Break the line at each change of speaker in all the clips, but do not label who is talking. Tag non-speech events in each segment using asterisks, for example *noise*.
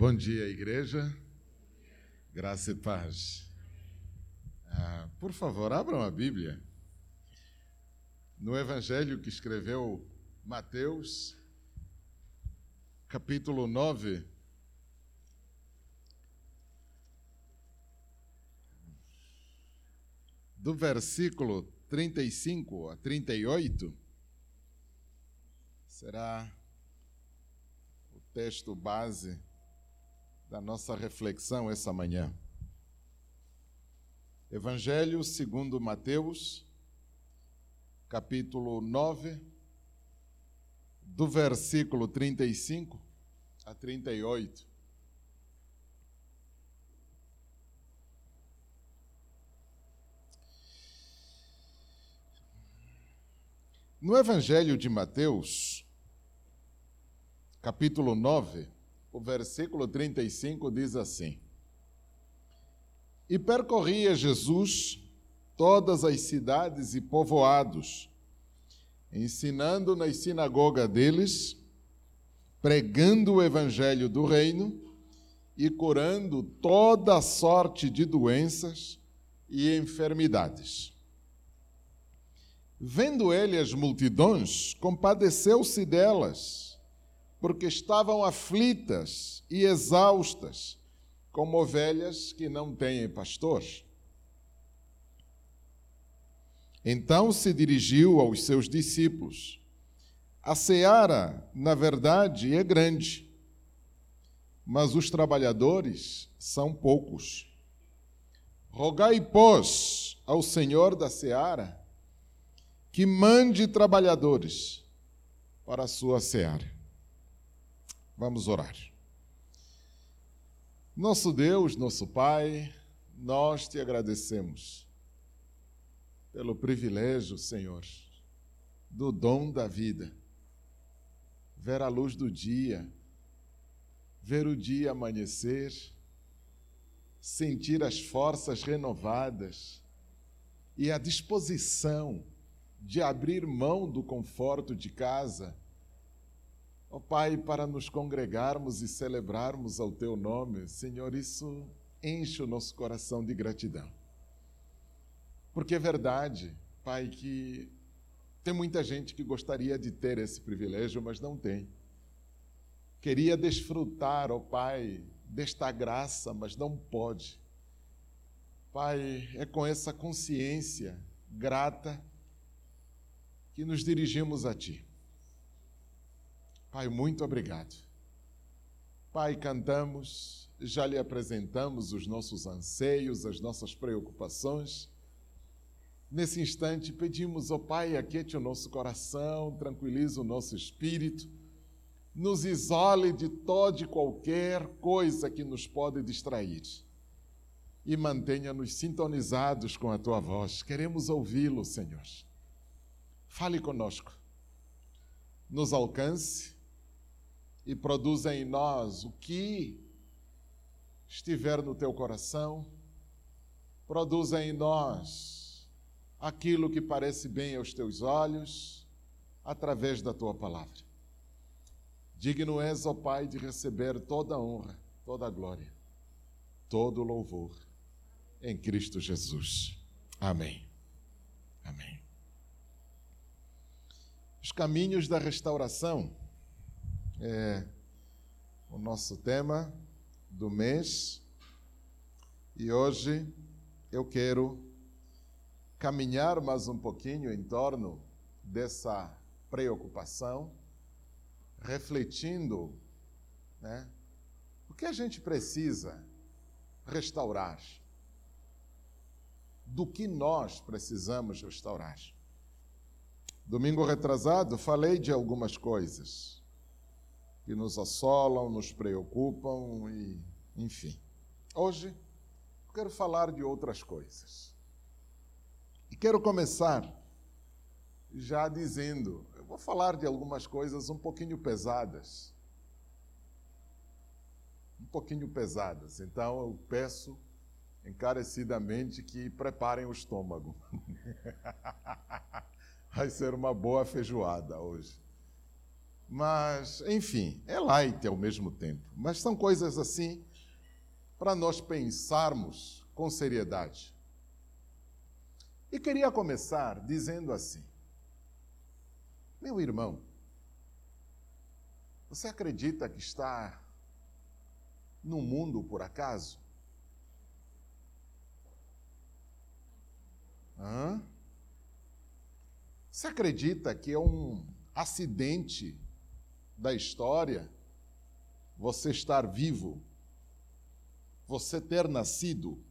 Bom dia, igreja. Graça e paz. Ah, por favor, abram a Bíblia. No Evangelho que escreveu Mateus, capítulo 9. Do versículo 35 a 38, será o texto base da nossa reflexão essa manhã. Evangelho segundo Mateus, capítulo 9, do versículo 35 a 38. No Evangelho de Mateus, capítulo 9, o versículo 35 diz assim: E percorria Jesus todas as cidades e povoados, ensinando nas sinagogas deles, pregando o evangelho do reino e curando toda sorte de doenças e enfermidades. Vendo ele as multidões, compadeceu-se delas porque estavam aflitas e exaustas, como ovelhas que não têm pastor. Então se dirigiu aos seus discípulos: A seara, na verdade, é grande, mas os trabalhadores são poucos. Rogai, pois, ao Senhor da seara que mande trabalhadores para a sua seara. Vamos orar. Nosso Deus, nosso Pai, nós te agradecemos pelo privilégio, Senhor, do dom da vida, ver a luz do dia, ver o dia amanhecer, sentir as forças renovadas e a disposição de abrir mão do conforto de casa Ó oh, Pai, para nos congregarmos e celebrarmos ao Teu nome, Senhor, isso enche o nosso coração de gratidão. Porque é verdade, Pai, que tem muita gente que gostaria de ter esse privilégio, mas não tem. Queria desfrutar, ó oh Pai, desta graça, mas não pode. Pai, é com essa consciência grata que nos dirigimos a Ti. Pai, muito obrigado. Pai, cantamos, já lhe apresentamos os nossos anseios, as nossas preocupações. Nesse instante, pedimos, ó oh Pai, aquiete o nosso coração, tranquilize o nosso espírito, nos isole de toda e qualquer coisa que nos pode distrair e mantenha-nos sintonizados com a tua voz. Queremos ouvi-lo, Senhor. Fale conosco, nos alcance e produza em nós o que estiver no teu coração, produza em nós aquilo que parece bem aos teus olhos, através da tua palavra. Digno és, ó Pai, de receber toda a honra, toda a glória, todo o louvor em Cristo Jesus. Amém. Amém. Os caminhos da restauração é o nosso tema do mês. E hoje eu quero caminhar mais um pouquinho em torno dessa preocupação, refletindo né, o que a gente precisa restaurar, do que nós precisamos restaurar. Domingo retrasado falei de algumas coisas que nos assolam, nos preocupam e, enfim. Hoje quero falar de outras coisas. E quero começar já dizendo, eu vou falar de algumas coisas um pouquinho pesadas. Um pouquinho pesadas. Então eu peço encarecidamente que preparem o estômago. *laughs* Vai ser uma boa feijoada hoje. Mas, enfim, é light ao mesmo tempo. Mas são coisas assim para nós pensarmos com seriedade. E queria começar dizendo assim: Meu irmão, você acredita que está no mundo por acaso? Hã? Você acredita que é um acidente da história você estar vivo, você ter nascido?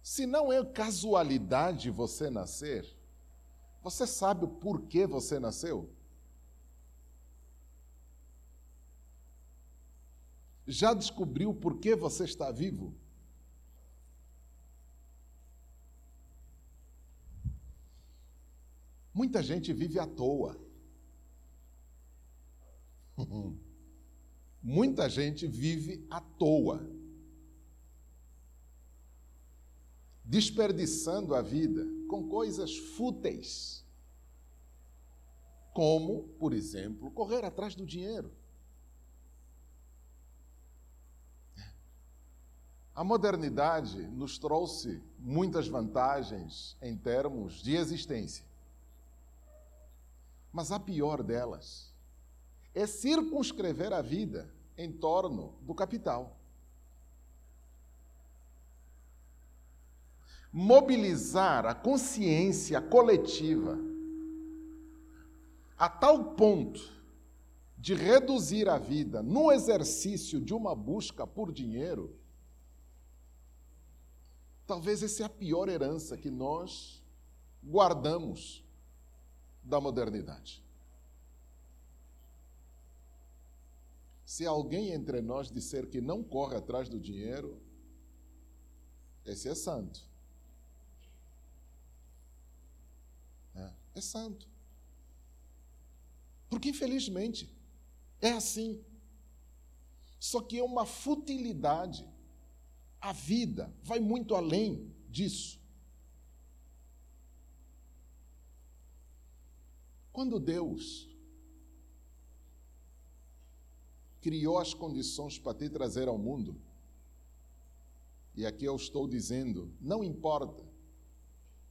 Se não é casualidade você nascer, você sabe o porquê você nasceu? Já descobriu por que você está vivo? Muita gente vive à toa. *laughs* Muita gente vive à toa, desperdiçando a vida com coisas fúteis, como, por exemplo, correr atrás do dinheiro. A modernidade nos trouxe muitas vantagens em termos de existência. Mas a pior delas é circunscrever a vida em torno do capital. Mobilizar a consciência coletiva a tal ponto de reduzir a vida no exercício de uma busca por dinheiro, talvez essa é a pior herança que nós guardamos da modernidade. Se alguém entre nós disser que não corre atrás do dinheiro, esse é santo. É, é santo. Porque, infelizmente, é assim. Só que é uma futilidade. A vida vai muito além disso. Quando Deus criou as condições para te trazer ao mundo, e aqui eu estou dizendo, não importa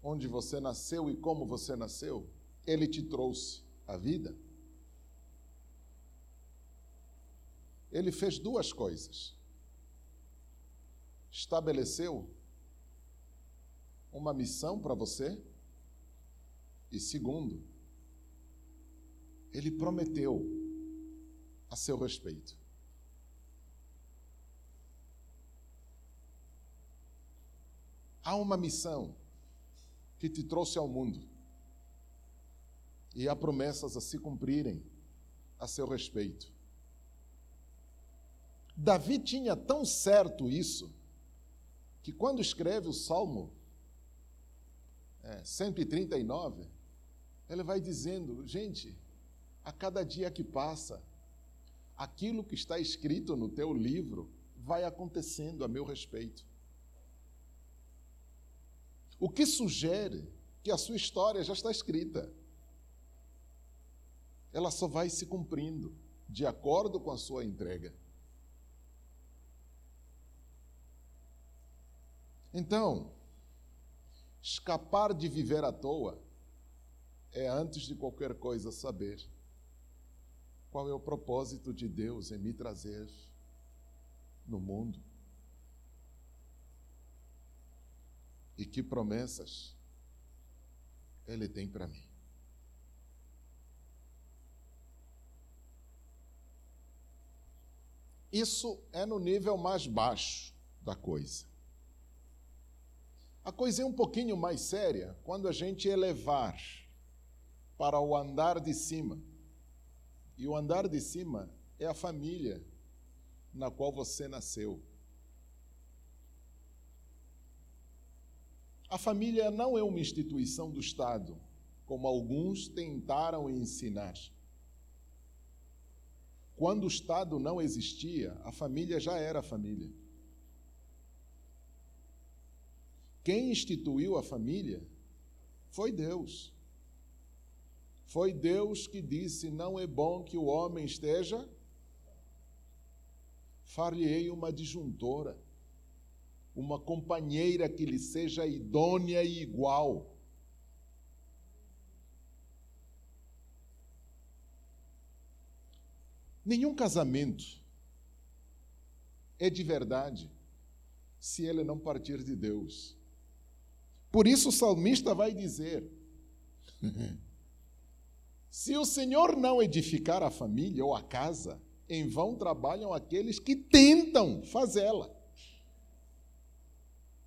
onde você nasceu e como você nasceu, Ele te trouxe a vida. Ele fez duas coisas. Estabeleceu uma missão para você, e segundo, ele prometeu a seu respeito. Há uma missão que te trouxe ao mundo e há promessas a se cumprirem a seu respeito. Davi tinha tão certo isso que quando escreve o Salmo é, 139, ele vai dizendo: gente, a cada dia que passa, aquilo que está escrito no teu livro vai acontecendo a meu respeito. O que sugere que a sua história já está escrita. Ela só vai se cumprindo de acordo com a sua entrega. Então, escapar de viver à toa é, antes de qualquer coisa, saber qual é o propósito de Deus em me trazer no mundo? E que promessas Ele tem para mim? Isso é no nível mais baixo da coisa. A coisa é um pouquinho mais séria quando a gente elevar para o andar de cima e o andar de cima é a família na qual você nasceu. A família não é uma instituição do Estado, como alguns tentaram ensinar. Quando o Estado não existia, a família já era família. Quem instituiu a família foi Deus. Foi Deus que disse: Não é bom que o homem esteja. Far-lhe-ei uma disjuntora, uma companheira que lhe seja idônea e igual. Nenhum casamento é de verdade se ele não partir de Deus. Por isso o salmista vai dizer: *laughs* Se o Senhor não edificar a família ou a casa, em vão trabalham aqueles que tentam fazê-la.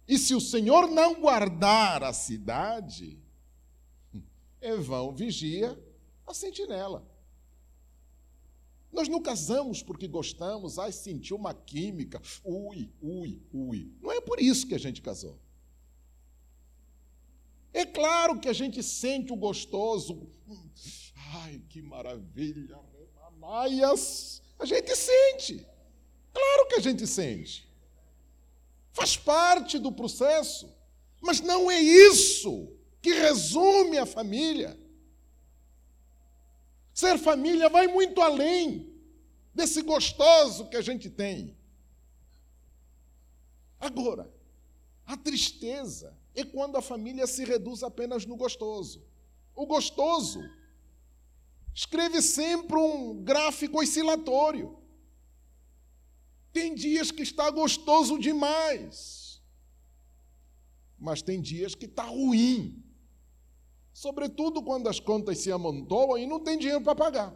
E se o Senhor não guardar a cidade, em vão vigia a sentinela. Nós não casamos porque gostamos, ai, sentiu uma química, ui, ui, ui. Não é por isso que a gente casou. É claro que a gente sente o gostoso. Ai, que maravilha, Anaias. A gente sente. Claro que a gente sente. Faz parte do processo. Mas não é isso que resume a família. Ser família vai muito além desse gostoso que a gente tem. Agora, a tristeza é quando a família se reduz apenas no gostoso. O gostoso escreve sempre um gráfico oscilatório. Tem dias que está gostoso demais, mas tem dias que está ruim. Sobretudo quando as contas se amontoam e não tem dinheiro para pagar.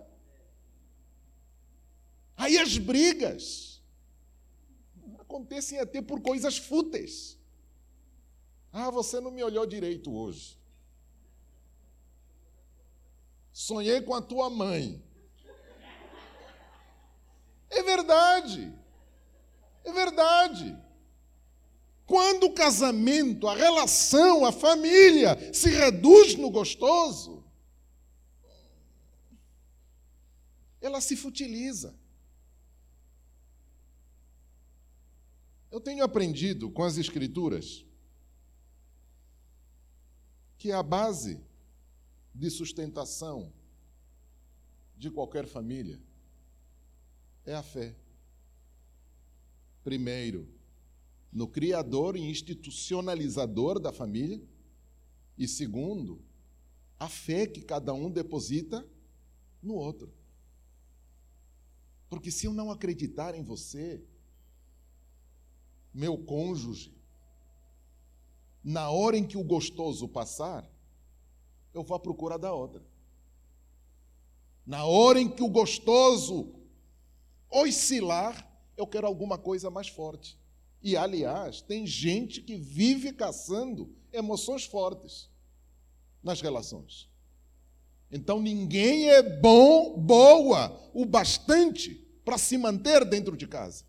Aí as brigas acontecem até por coisas fúteis. Ah, você não me olhou direito hoje. Sonhei com a tua mãe. É verdade. É verdade. Quando o casamento, a relação, a família se reduz no gostoso, ela se futiliza. Eu tenho aprendido com as Escrituras que a base de sustentação de qualquer família é a fé. Primeiro, no criador e institucionalizador da família, e segundo, a fé que cada um deposita no outro. Porque se eu não acreditar em você, meu cônjuge, na hora em que o gostoso passar, eu vou à procura da outra. Na hora em que o gostoso oscilar, eu quero alguma coisa mais forte. E, aliás, tem gente que vive caçando emoções fortes nas relações. Então, ninguém é bom, boa, o bastante para se manter dentro de casa.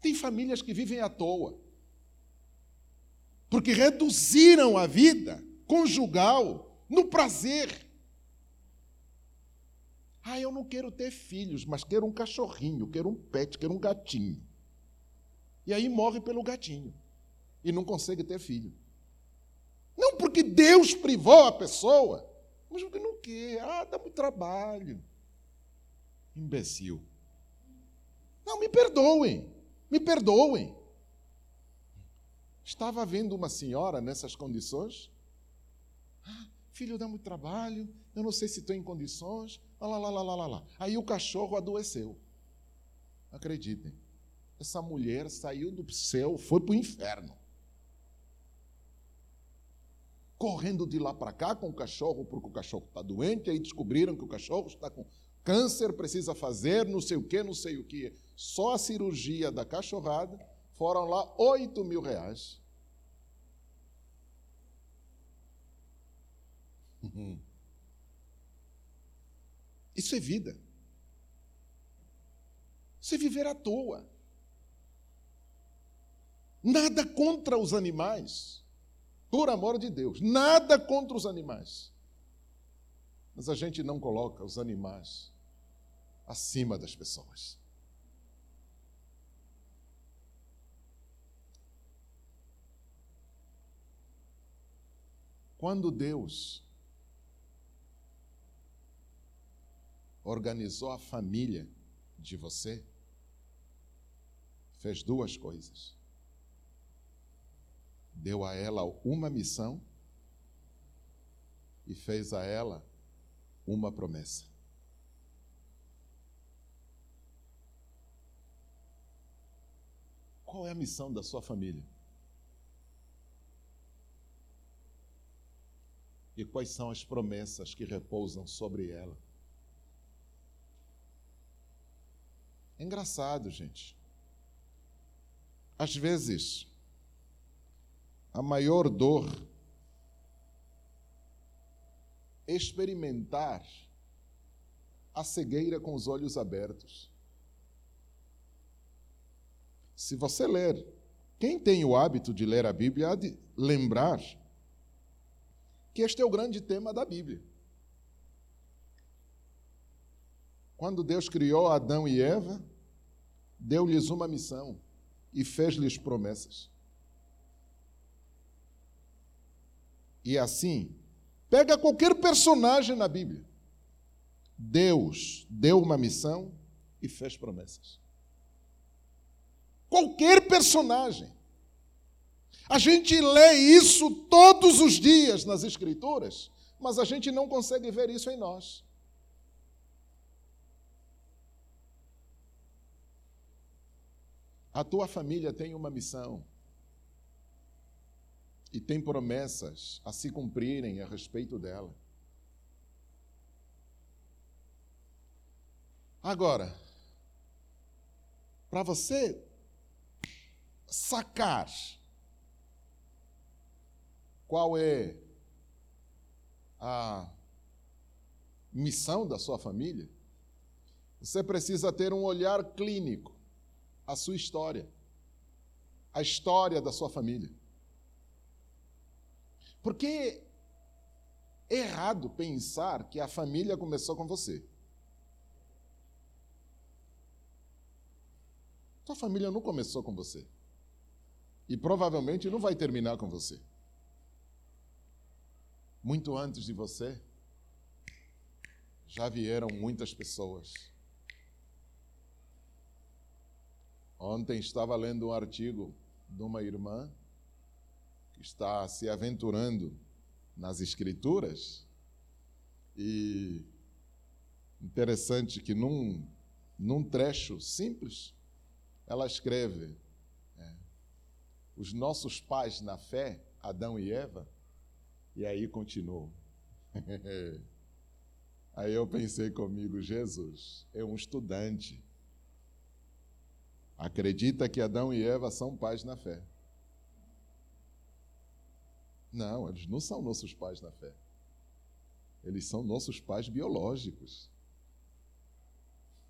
Tem famílias que vivem à toa, porque reduziram a vida conjugal no prazer. Ah, eu não quero ter filhos, mas quero um cachorrinho, quero um pet, quero um gatinho. E aí morre pelo gatinho e não consegue ter filho. Não porque Deus privou a pessoa, mas porque não quer. Ah, dá muito trabalho. Imbecil. Não, me perdoem, me perdoem. Estava vendo uma senhora nessas condições. Ah, filho dá muito trabalho, eu não sei se estou em condições. Lá, lá, lá, lá, lá, lá. Aí o cachorro adoeceu. Acreditem. Essa mulher saiu do céu, foi para o inferno. Correndo de lá para cá com o cachorro, porque o cachorro está doente, aí descobriram que o cachorro está com câncer, precisa fazer não sei o que, não sei o que. Só a cirurgia da cachorrada foram lá 8 mil reais. *laughs* Isso é vida. Isso é viver à toa. Nada contra os animais. Por amor de Deus, nada contra os animais. Mas a gente não coloca os animais acima das pessoas. Quando Deus organizou a família de você, fez duas coisas. Deu a ela uma missão e fez a ela uma promessa. Qual é a missão da sua família? E quais são as promessas que repousam sobre ela? É engraçado, gente. Às vezes, a maior dor é experimentar a cegueira com os olhos abertos. Se você ler, quem tem o hábito de ler a Bíblia há de lembrar que este é o grande tema da Bíblia. Quando Deus criou Adão e Eva, deu-lhes uma missão e fez-lhes promessas. E assim, pega qualquer personagem na Bíblia. Deus deu uma missão e fez promessas. Qualquer personagem. A gente lê isso todos os dias nas Escrituras, mas a gente não consegue ver isso em nós. A tua família tem uma missão e tem promessas a se cumprirem a respeito dela. Agora, para você sacar qual é a missão da sua família, você precisa ter um olhar clínico à sua história, a história da sua família. Porque é errado pensar que a família começou com você. Sua família não começou com você. E provavelmente não vai terminar com você muito antes de você, já vieram muitas pessoas. Ontem estava lendo um artigo de uma irmã que está se aventurando nas Escrituras e interessante que num, num trecho simples ela escreve: é, os nossos pais na fé, Adão e Eva, e aí continuou. *laughs* aí eu pensei comigo, Jesus é um estudante. Acredita que Adão e Eva são pais na fé. Não, eles não são nossos pais na fé. Eles são nossos pais biológicos.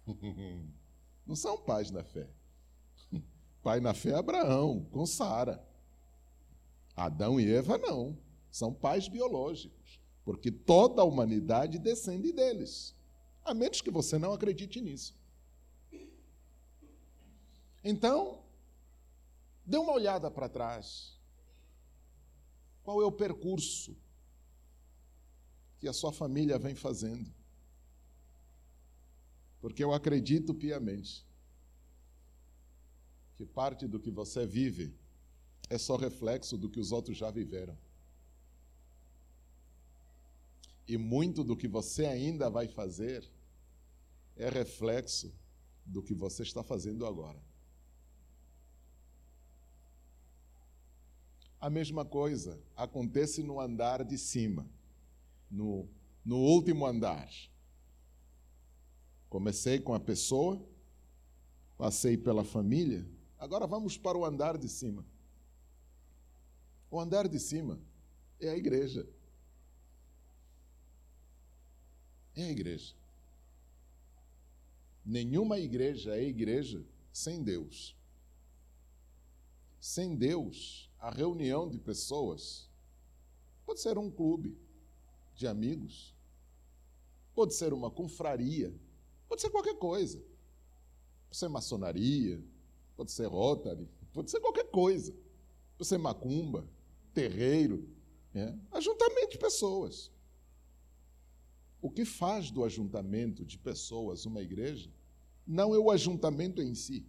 *laughs* Não são pais na fé. *laughs* Pai na fé é Abraão, com Sara. Adão e Eva não. São pais biológicos, porque toda a humanidade descende deles. A menos que você não acredite nisso. Então, dê uma olhada para trás. Qual é o percurso que a sua família vem fazendo? Porque eu acredito piamente que parte do que você vive é só reflexo do que os outros já viveram. E muito do que você ainda vai fazer é reflexo do que você está fazendo agora. A mesma coisa acontece no andar de cima, no, no último andar. Comecei com a pessoa, passei pela família, agora vamos para o andar de cima. O andar de cima é a igreja. É a igreja. Nenhuma igreja é igreja sem Deus. Sem Deus, a reunião de pessoas pode ser um clube de amigos, pode ser uma confraria, pode ser qualquer coisa. Pode ser maçonaria, pode ser Rotary, pode ser qualquer coisa. Pode ser macumba, terreiro, É? Ajuntamento de pessoas. O que faz do ajuntamento de pessoas uma igreja não é o ajuntamento em si,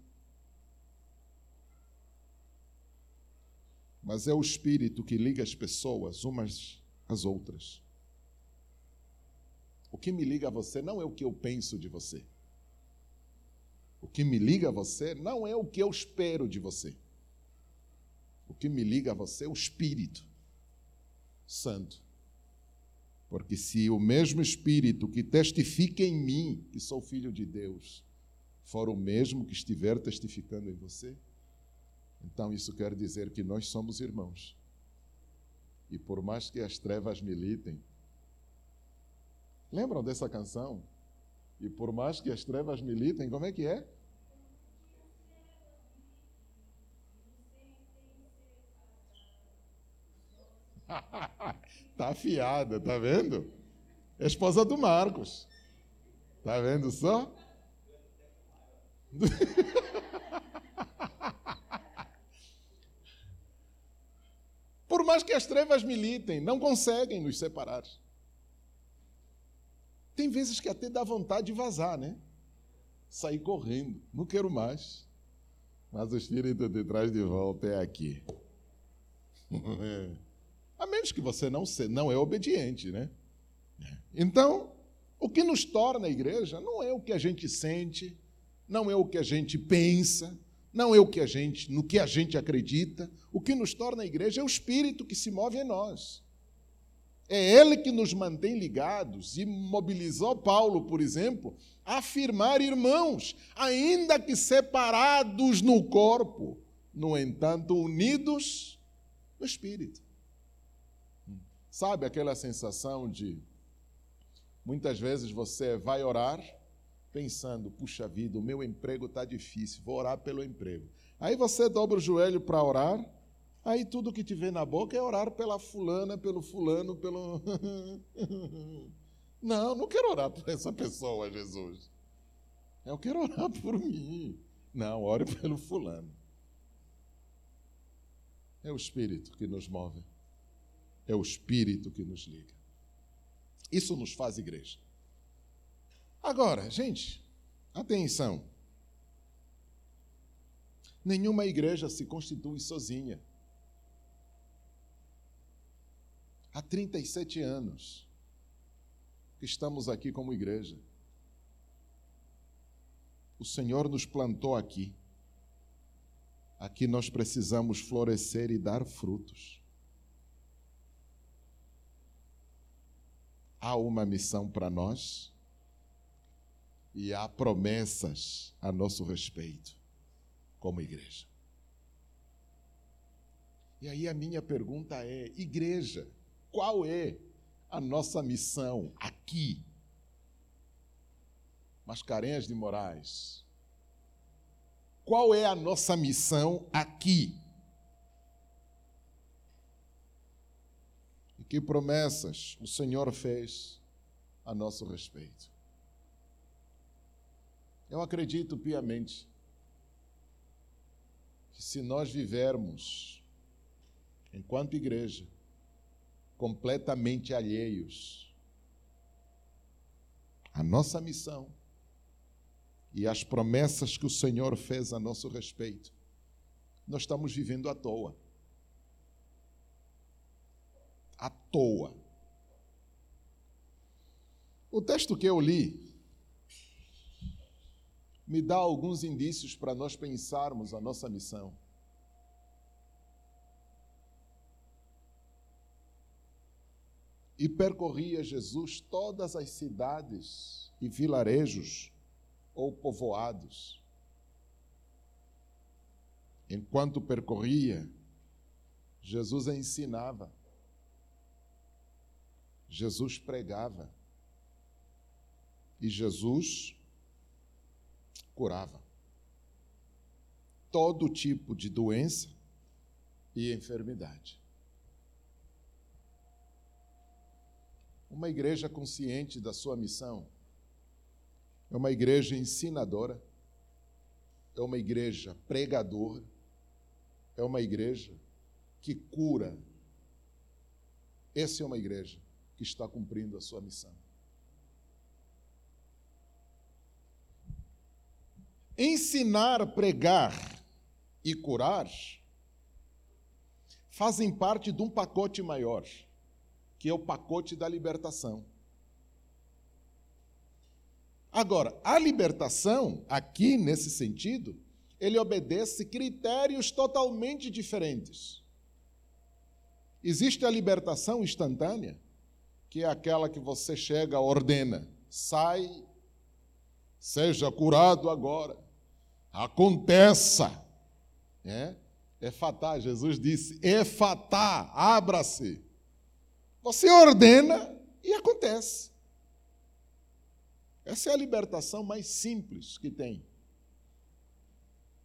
mas é o espírito que liga as pessoas umas às outras. O que me liga a você não é o que eu penso de você. O que me liga a você não é o que eu espero de você. O que me liga a você é o Espírito Santo. Porque se o mesmo Espírito que testifica em mim que sou filho de Deus for o mesmo que estiver testificando em você, então isso quer dizer que nós somos irmãos. E por mais que as trevas militem, lembram dessa canção? E por mais que as trevas militem, como é que é? *laughs* tá afiada, tá vendo? É esposa do Marcos. Tá vendo só? *laughs* Por mais que as trevas militem, não conseguem nos separar. Tem vezes que até dá vontade de vazar, né? Sair correndo. Não quero mais. Mas o Espírito te traz de volta é aqui. *laughs* A menos que você não, se, não é obediente, né? Então, o que nos torna a igreja não é o que a gente sente, não é o que a gente pensa, não é o que a gente, no que a gente acredita. O que nos torna a igreja é o espírito que se move em nós. É ele que nos mantém ligados e mobilizou Paulo, por exemplo, a afirmar, irmãos, ainda que separados no corpo, no entanto, unidos no espírito. Sabe aquela sensação de muitas vezes você vai orar pensando, puxa vida, o meu emprego está difícil, vou orar pelo emprego. Aí você dobra o joelho para orar, Aí tudo que te vem na boca é orar pela fulana, pelo fulano, pelo. *laughs* Não, não quero orar por essa pessoa, Jesus. Eu quero orar por mim. Não, ore pelo fulano. É o Espírito que nos move. É o Espírito que nos liga. Isso nos faz igreja. Agora, gente, atenção. Nenhuma igreja se constitui sozinha. Há 37 anos que estamos aqui como igreja. O Senhor nos plantou aqui. Aqui nós precisamos florescer e dar frutos. Há uma missão para nós e há promessas a nosso respeito como igreja. E aí a minha pergunta é: igreja, qual é a nossa missão aqui? Mascarenhas de Moraes. Qual é a nossa missão aqui? E que promessas o Senhor fez a nosso respeito? Eu acredito piamente que se nós vivermos enquanto igreja, completamente alheios à nossa missão e às promessas que o Senhor fez a nosso respeito, nós estamos vivendo à toa. À toa. O texto que eu li me dá alguns indícios para nós pensarmos a nossa missão. E percorria Jesus todas as cidades e vilarejos ou povoados. Enquanto percorria, Jesus ensinava, Jesus pregava. E Jesus curava. Todo tipo de doença e enfermidade. Uma igreja consciente da sua missão é uma igreja ensinadora, é uma igreja pregadora, é uma igreja que cura. Essa é uma igreja que está cumprindo a sua missão. Ensinar, pregar e curar fazem parte de um pacote maior, que é o pacote da libertação. Agora, a libertação, aqui nesse sentido, ele obedece critérios totalmente diferentes. Existe a libertação instantânea, que é aquela que você chega, ordena, sai, seja curado agora, aconteça. É? É Jesus disse: é fatá, abra-se. Você ordena e acontece. Essa é a libertação mais simples que tem.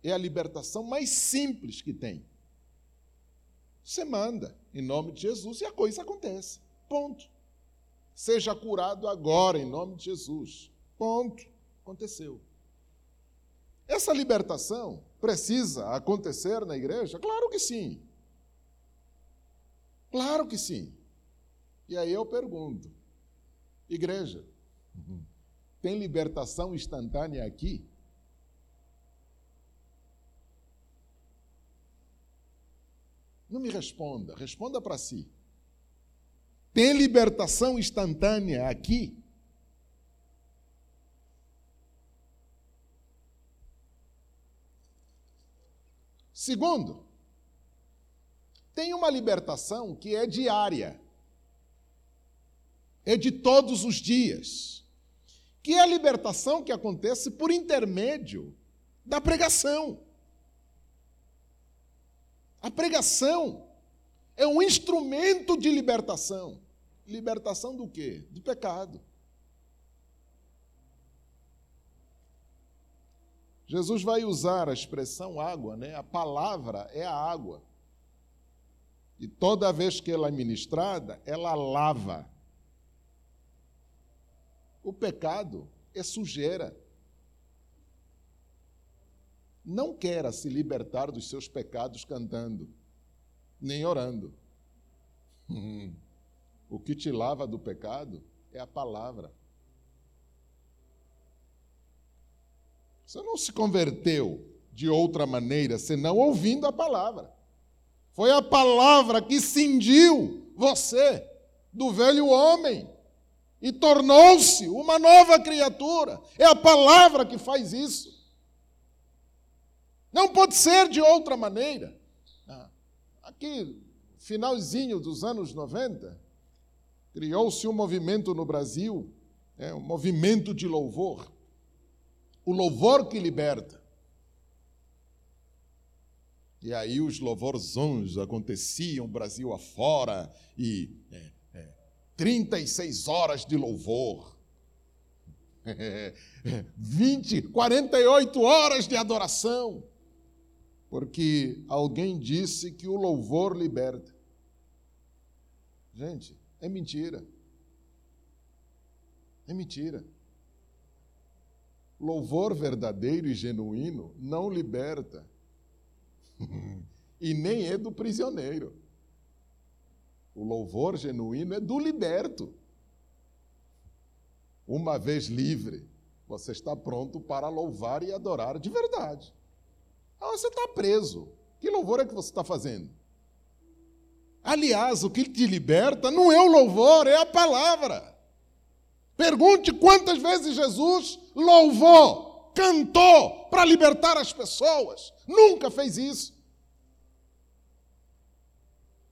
É a libertação mais simples que tem. Você manda em nome de Jesus e a coisa acontece. Ponto. Seja curado agora em nome de Jesus. Ponto. Aconteceu. Essa libertação precisa acontecer na igreja? Claro que sim. Claro que sim. E aí eu pergunto: igreja, tem libertação instantânea aqui? Não me responda, responda para si. Tem libertação instantânea aqui? Segundo, tem uma libertação que é diária, é de todos os dias, que é a libertação que acontece por intermédio da pregação. A pregação é um instrumento de libertação. Libertação do quê? Do pecado. Jesus vai usar a expressão água, né? A palavra é a água. E toda vez que ela é ministrada, ela lava. O pecado é sujeira. Não queira se libertar dos seus pecados cantando, nem orando. *laughs* O que te lava do pecado é a palavra. Você não se converteu de outra maneira senão ouvindo a palavra. Foi a palavra que cindiu você do velho homem e tornou-se uma nova criatura. É a palavra que faz isso. Não pode ser de outra maneira. Ah, aqui, finalzinho dos anos 90, criou-se um movimento no Brasil, é, um movimento de louvor o louvor que liberta. E aí os louvorzões aconteciam Brasil afora, e é, é, 36 horas de louvor, é, 20, 48 horas de adoração, porque alguém disse que o louvor liberta. Gente, é mentira. É mentira. Louvor verdadeiro e genuíno não liberta. *laughs* e nem é do prisioneiro. O louvor genuíno é do liberto. Uma vez livre, você está pronto para louvar e adorar de verdade. Ah, você está preso. Que louvor é que você está fazendo? Aliás, o que te liberta não é o louvor, é a palavra. Pergunte quantas vezes Jesus louvou, cantou para libertar as pessoas. Nunca fez isso.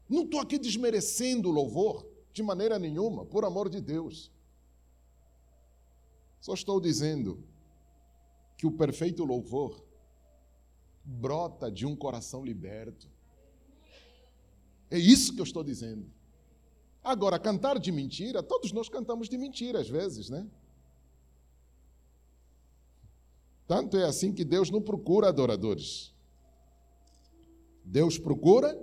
Não estou aqui desmerecendo o louvor de maneira nenhuma, por amor de Deus. Só estou dizendo que o perfeito louvor brota de um coração liberto. É isso que eu estou dizendo. Agora, cantar de mentira, todos nós cantamos de mentira às vezes, né? Tanto é assim que Deus não procura adoradores. Deus procura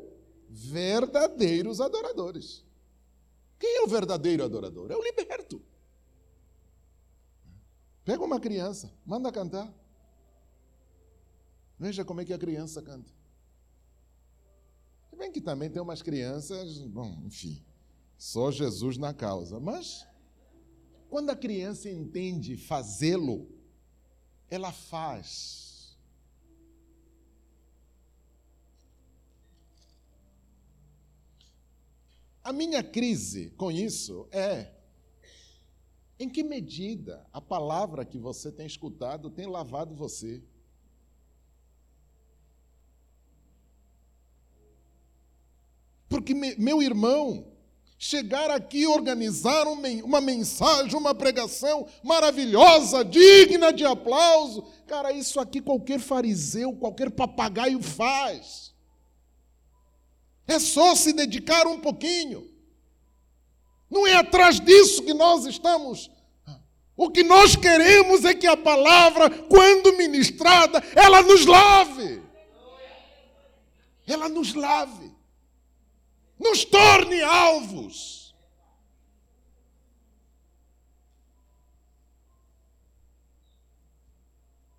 verdadeiros adoradores. Quem é o verdadeiro adorador? É o liberto. Pega uma criança, manda cantar. Veja como é que a criança canta. Bem que também tem umas crianças, bom, enfim Só Jesus na causa. Mas, quando a criança entende fazê-lo, ela faz. A minha crise com isso é em que medida a palavra que você tem escutado tem lavado você? Porque, meu irmão, chegar aqui organizar uma mensagem, uma pregação maravilhosa, digna de aplauso, cara, isso aqui qualquer fariseu, qualquer papagaio faz. É só se dedicar um pouquinho. Não é atrás disso que nós estamos. O que nós queremos é que a palavra, quando ministrada, ela nos lave. Ela nos lave. Nos torne alvos.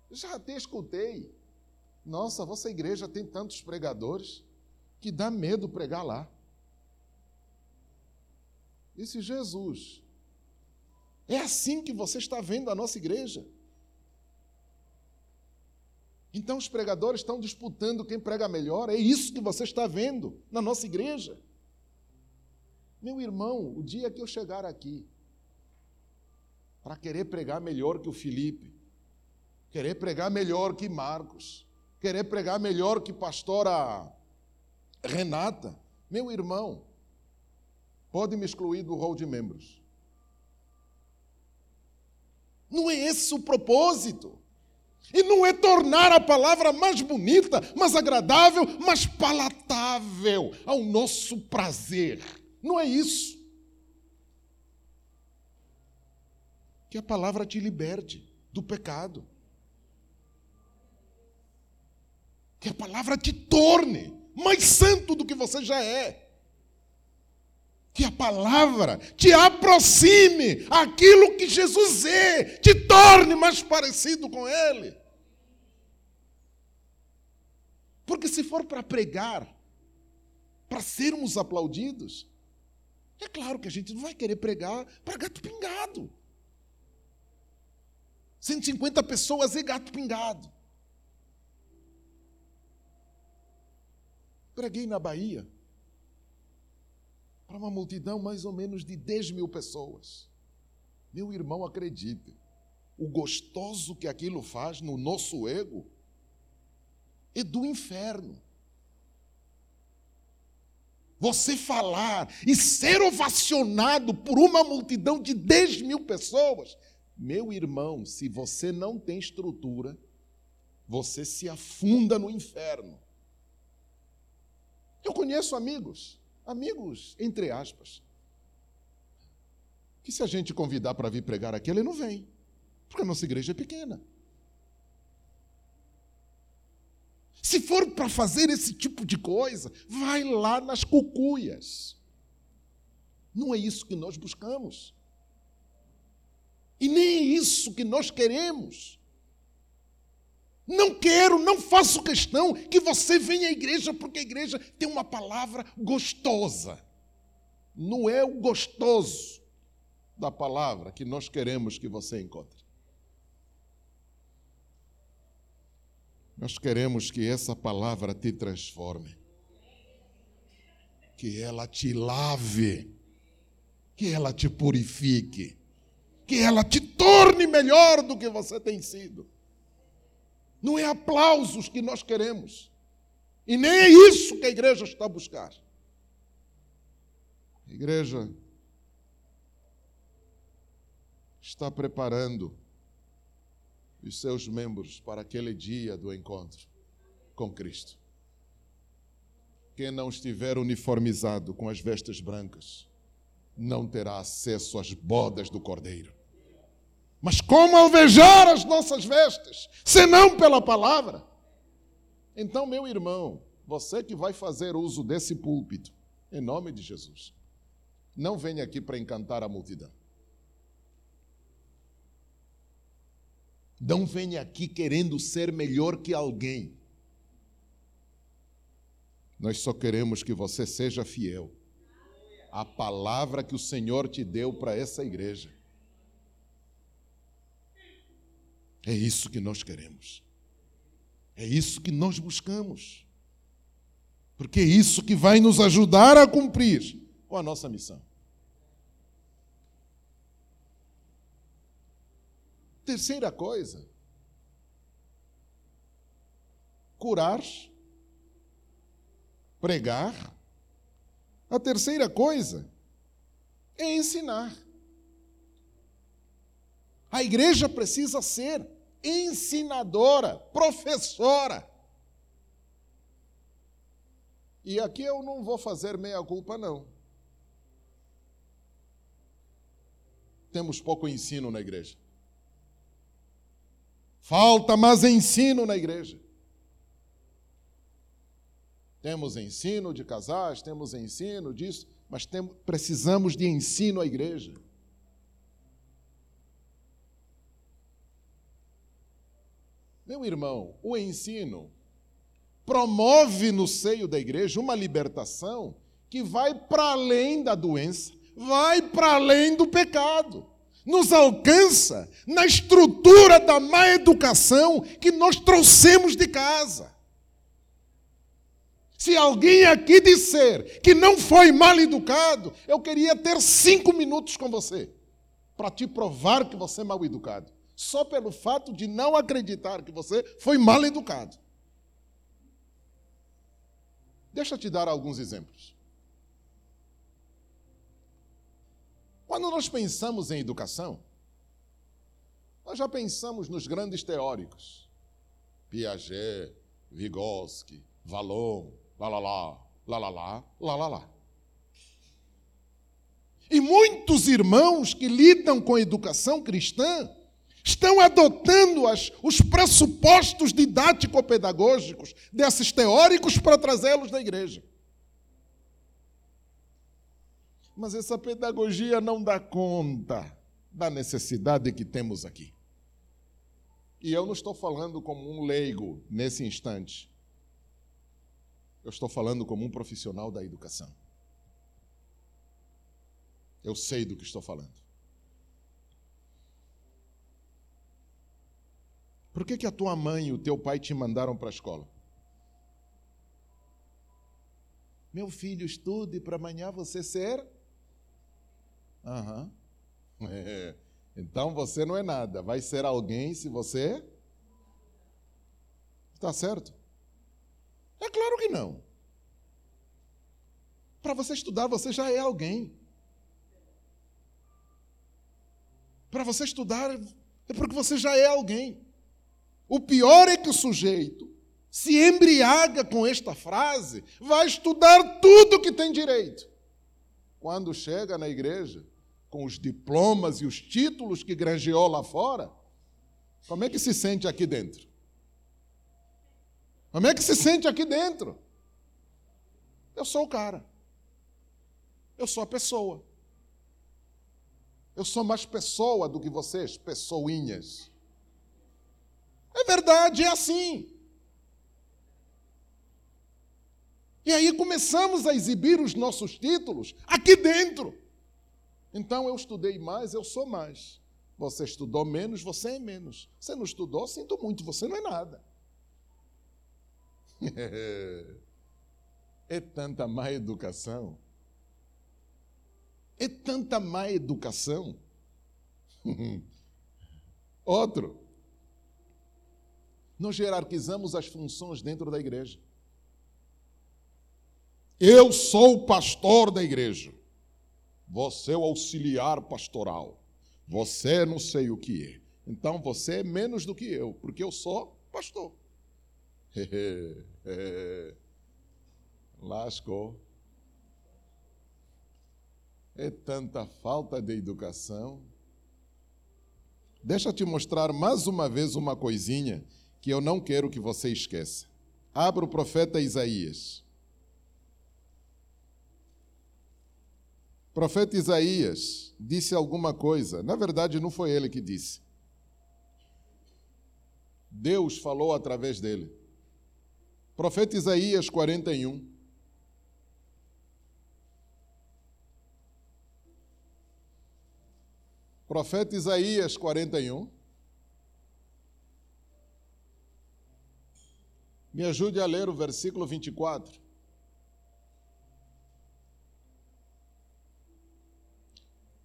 Já até escutei. Nossa, vossa igreja tem tantos pregadores que dá medo pregar lá. Disse Jesus. É assim que você está vendo a nossa igreja. Então os pregadores estão disputando quem prega melhor. É isso que você está vendo na nossa igreja. Meu irmão, o dia que eu chegar aqui para querer pregar melhor que o Felipe, querer pregar melhor que Marcos, querer pregar melhor que pastora Renata, meu irmão, pode me excluir do rol de membros. Não é esse o propósito. E não é tornar a palavra mais bonita, mais agradável, mais palatável ao nosso prazer. Não é isso. Que a palavra te liberte do pecado. Que a palavra te torne mais santo do que você já é que a palavra te aproxime aquilo que Jesus é, te torne mais parecido com Ele. Porque se for para pregar, para sermos aplaudidos, é claro que a gente não vai querer pregar para gato pingado. 150 pessoas e gato pingado. Preguei na Bahia para uma multidão mais ou menos de 10 mil pessoas. Meu irmão, acredite, o gostoso que aquilo faz no nosso ego é do inferno. Você falar e ser ovacionado por uma multidão de 10 mil pessoas, meu irmão, se você não tem estrutura, você se afunda no inferno. Eu conheço amigos amigos, entre aspas, que se a gente convidar para vir pregar aqui, ele não vem, porque a nossa igreja é pequena. Se for para fazer esse tipo de coisa, vai lá nas cucuias. Não é isso que nós buscamos. E nem é isso que nós queremos. Não quero, não faço questão que você venha à igreja porque a igreja tem uma palavra gostosa. Não é o gostoso da palavra que nós queremos que você encontre. Nós queremos que essa palavra te transforme, que ela te lave, que ela te purifique, que ela te torne melhor do que você tem sido. Não é aplausos que nós queremos. E nem é isso que a igreja está a buscar. A igreja está preparando os seus membros para aquele dia do encontro com Cristo. Quem não estiver uniformizado com as vestes brancas não terá acesso às bodas do Cordeiro. Mas como alvejar as nossas vestes, senão pela palavra? Então, meu irmão, você que vai fazer uso desse púlpito, em nome de Jesus, não venha aqui para encantar a multidão. Não venha aqui querendo ser melhor que alguém. Nós só queremos que você seja fiel a palavra que o Senhor te deu para essa igreja. É isso que nós queremos. É isso que nós buscamos. Porque é isso que vai nos ajudar a cumprir com a nossa missão. Terceira coisa, curar, pregar. A terceira coisa é ensinar. A igreja precisa ser ensinadora, professora. E aqui eu não vou fazer meia-culpa, não. Temos pouco ensino na igreja. Falta mais ensino na igreja. Temos ensino de casais, temos ensino disso, mas temos, precisamos de ensino à igreja. Meu irmão, o ensino promove no seio da igreja uma libertação que vai para além da doença, vai para além do pecado. Nos alcança na estrutura da má educação que nós trouxemos de casa. Se alguém aqui disser que não foi mal educado, eu queria ter cinco minutos com você para te provar que você é mal educado, só pelo fato de não acreditar que você foi mal educado. Deixa eu te dar alguns exemplos. Quando nós pensamos em educação, nós já pensamos nos grandes teóricos. Piaget, Vygotsky, Vallon, lalalá, lalalá, lalalá. E muitos irmãos que lidam com a educação cristã estão adotando as, os pressupostos didático-pedagógicos desses teóricos para trazê-los na igreja. Mas essa pedagogia não dá conta da necessidade que temos aqui. E eu não estou falando como um leigo nesse instante. Eu estou falando como um profissional da educação. Eu sei do que estou falando. Por que, que a tua mãe e o teu pai te mandaram para a escola? Meu filho, estude para amanhã você ser. Uhum. É. Então você não é nada. Vai ser alguém se você. Está certo? É claro que não. Para você estudar, você já é alguém. Para você estudar, é porque você já é alguém. O pior é que o sujeito se embriaga com esta frase, vai estudar tudo que tem direito. Quando chega na igreja, com os diplomas e os títulos que granjeou lá fora, como é que se sente aqui dentro? Como é que se sente aqui dentro? Eu sou o cara. Eu sou a pessoa. Eu sou mais pessoa do que vocês, pessoinhas. É verdade, é assim. E aí começamos a exibir os nossos títulos aqui dentro. Então eu estudei mais, eu sou mais. Você estudou menos, você é menos. Você não estudou, sinto muito, você não é nada. *laughs* É tanta má educação. É tanta má educação. *laughs* Outro. Nós hierarquizamos as funções dentro da igreja. Eu sou o pastor da igreja. Você é o auxiliar pastoral. Você não sei o que é. Então você é menos do que eu, porque eu sou pastor. *laughs* Lascou. É tanta falta de educação. Deixa eu te mostrar mais uma vez uma coisinha que eu não quero que você esqueça. Abra o profeta Isaías. Profeta Isaías disse alguma coisa. Na verdade, não foi ele que disse. Deus falou através dele. Profeta Isaías 41. Profeta Isaías 41. Me ajude a ler o versículo 24.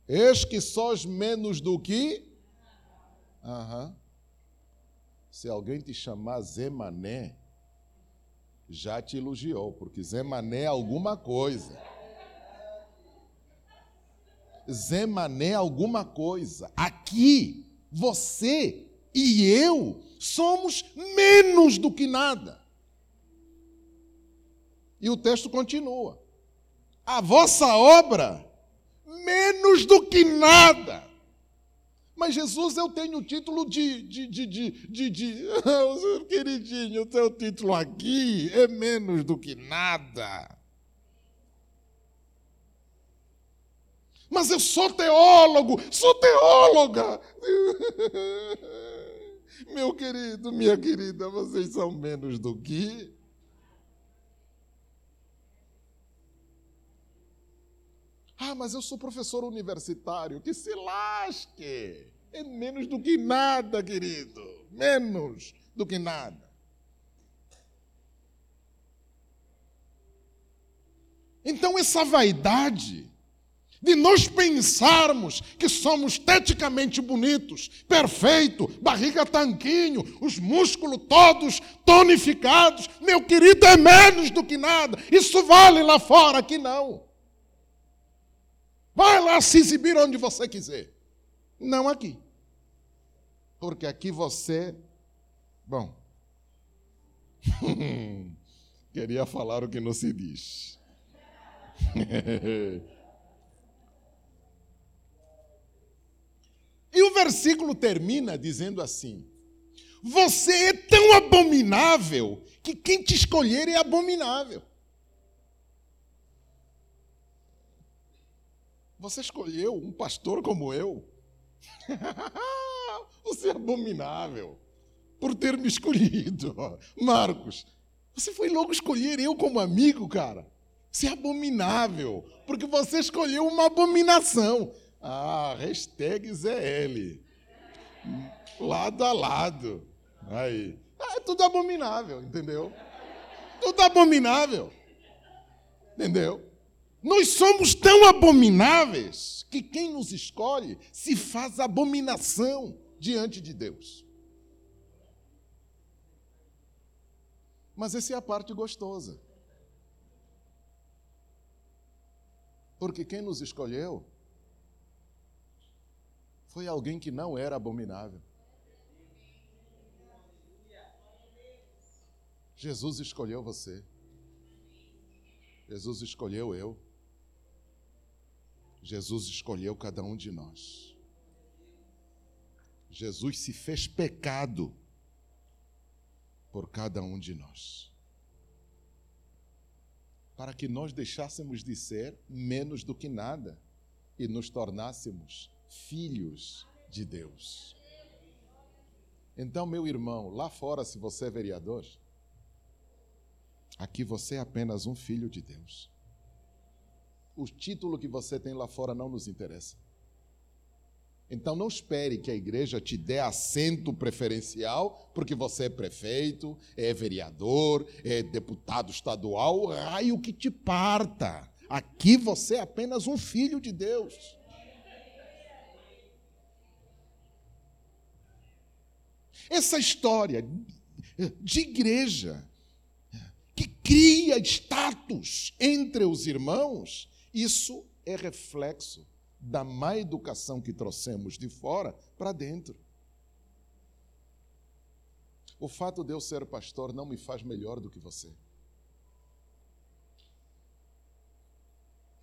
Eis que sós menos do que. Aham. Se alguém te chamar Zemané, já te elogiou, porque Zemané é alguma coisa. Zemané é alguma coisa. Aqui, você e eu somos menos do que nada. E o texto continua. A vossa obra, menos do que nada. Mas Jesus, eu tenho o título de, de, de, de, de, *laughs* queridinho, o teu título aqui é menos do que nada. Mas eu sou teólogo, sou teóloga. *laughs* Meu querido, minha querida, vocês são menos do que. Ah, mas eu sou professor universitário. Que se lasque. É menos do que nada, querido. Menos do que nada. Então, essa vaidade de nós pensarmos que somos esteticamente bonitos, perfeito, barriga tanquinho, os músculos todos tonificados, meu querido, é menos do que nada. Isso vale lá fora, aqui não. Vai lá se exibir onde você quiser. Não aqui. Porque aqui você. Bom. *laughs* Queria falar o que não se diz. *laughs* E o versículo termina dizendo assim: Você é tão abominável que quem te escolher é abominável. Você escolheu um pastor como eu? *laughs* você é abominável por ter me escolhido. *laughs* Marcos, você foi logo escolher eu como amigo, cara. Você é abominável, porque você escolheu uma abominação. Ah, hashtag ZL. Lado a lado. Aí. Ah, é tudo abominável, entendeu? Tudo abominável. Entendeu? Nós somos tão abomináveis que quem nos escolhe se faz abominação diante de Deus. Mas essa é a parte gostosa. Porque quem nos escolheu foi alguém que não era abominável. Jesus escolheu você. Jesus escolheu eu. Jesus escolheu cada um de nós. Jesus se fez pecado por cada um de nós. Para que nós deixássemos de ser menos do que nada e nos tornássemos filhos de Deus. Então, meu irmão, lá fora, se você é vereador, aqui você é apenas um filho de Deus. O título que você tem lá fora não nos interessa. Então não espere que a igreja te dê assento preferencial, porque você é prefeito, é vereador, é deputado estadual, raio que te parta. Aqui você é apenas um filho de Deus. Essa história de igreja que cria status entre os irmãos, isso é reflexo da má educação que trouxemos de fora para dentro. O fato de eu ser pastor não me faz melhor do que você.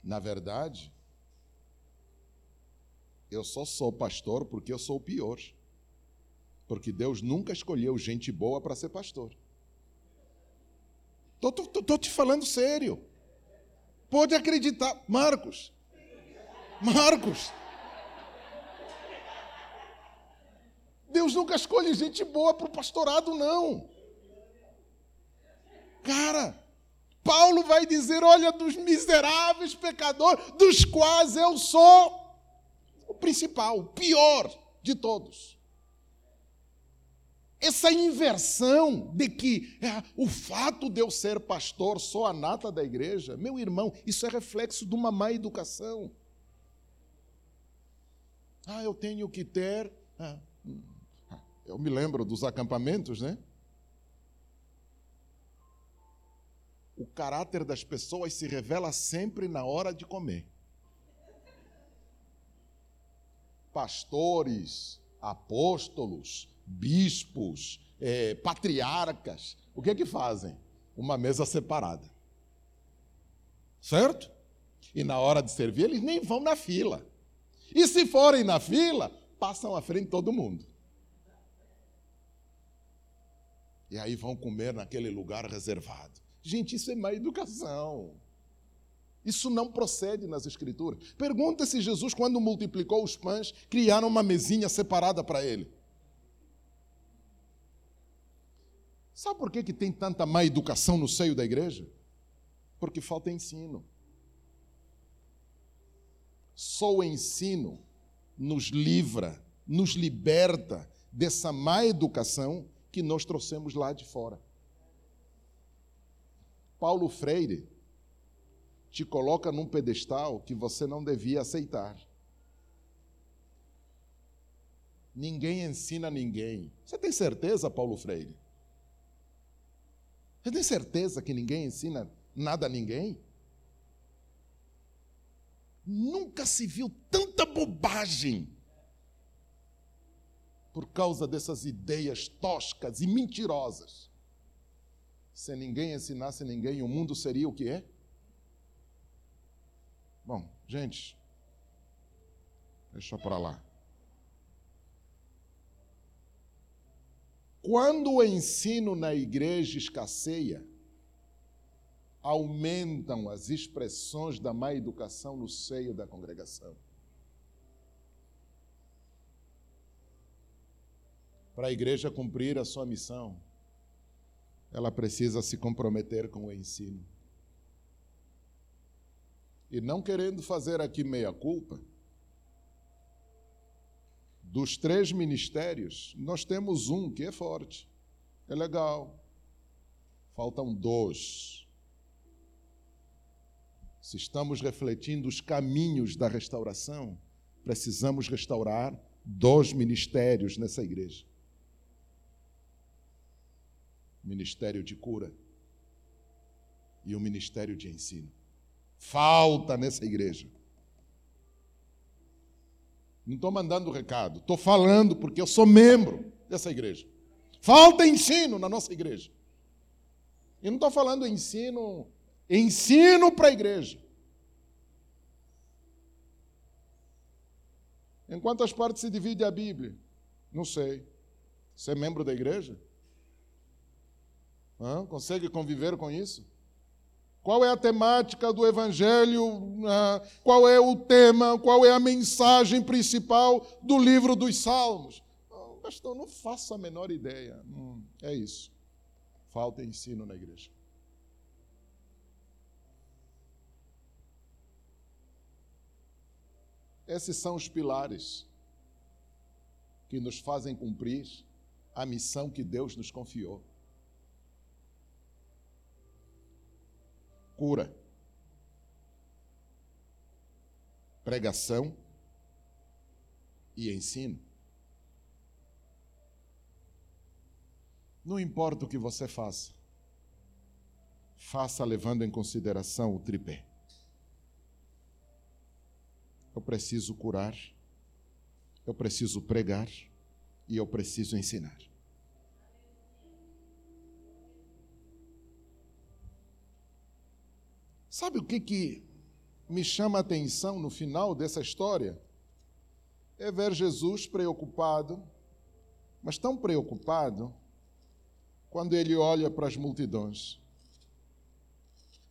Na verdade, eu só sou pastor porque eu sou o pior. Porque Deus nunca escolheu gente boa para ser pastor. Estou te falando sério. Pode acreditar. Marcos. Marcos. Deus nunca escolhe gente boa para o pastorado, não. Cara, Paulo vai dizer: olha, dos miseráveis pecadores, dos quais eu sou principal, o pior de todos. Essa inversão de que é, o fato de eu ser pastor sou a nata da igreja, meu irmão, isso é reflexo de uma má educação. Ah, eu tenho que ter. Ah, eu me lembro dos acampamentos, né? O caráter das pessoas se revela sempre na hora de comer. Pastores, apóstolos, bispos, é, patriarcas, o que é que fazem? Uma mesa separada. Certo? E na hora de servir, eles nem vão na fila. E se forem na fila, passam à frente todo mundo. E aí vão comer naquele lugar reservado. Gente, isso é má educação. Isso não procede nas Escrituras. Pergunta se Jesus, quando multiplicou os pães, criaram uma mesinha separada para ele. Sabe por que, que tem tanta má educação no seio da igreja? Porque falta ensino. Só o ensino nos livra, nos liberta dessa má educação que nós trouxemos lá de fora. Paulo Freire te coloca num pedestal que você não devia aceitar. Ninguém ensina ninguém. Você tem certeza, Paulo Freire? Você tem certeza que ninguém ensina nada a ninguém? Nunca se viu tanta bobagem por causa dessas ideias toscas e mentirosas. Se ninguém ensinasse ninguém, o mundo seria o que é? Bom, gente, deixa para lá. Quando o ensino na igreja escasseia, aumentam as expressões da má educação no seio da congregação. Para a igreja cumprir a sua missão, ela precisa se comprometer com o ensino. E não querendo fazer aqui meia-culpa, dos três ministérios, nós temos um que é forte, é legal. Faltam dois. Se estamos refletindo os caminhos da restauração, precisamos restaurar dois ministérios nessa igreja: ministério de cura e o ministério de ensino. Falta nessa igreja. Não estou mandando recado, estou falando porque eu sou membro dessa igreja. Falta ensino na nossa igreja. E não estou falando ensino, ensino para a igreja. Em quantas partes se divide a Bíblia? Não sei. Você é membro da igreja? Hã? Consegue conviver com isso? Qual é a temática do Evangelho? Ah, qual é o tema? Qual é a mensagem principal do livro dos Salmos? Oh, pastor, não faço a menor ideia. Hum, é isso. Falta ensino na igreja. Esses são os pilares que nos fazem cumprir a missão que Deus nos confiou. Cura, pregação e ensino. Não importa o que você faça, faça levando em consideração o tripé. Eu preciso curar, eu preciso pregar e eu preciso ensinar. Sabe o que, que me chama a atenção no final dessa história? É ver Jesus preocupado, mas tão preocupado, quando ele olha para as multidões.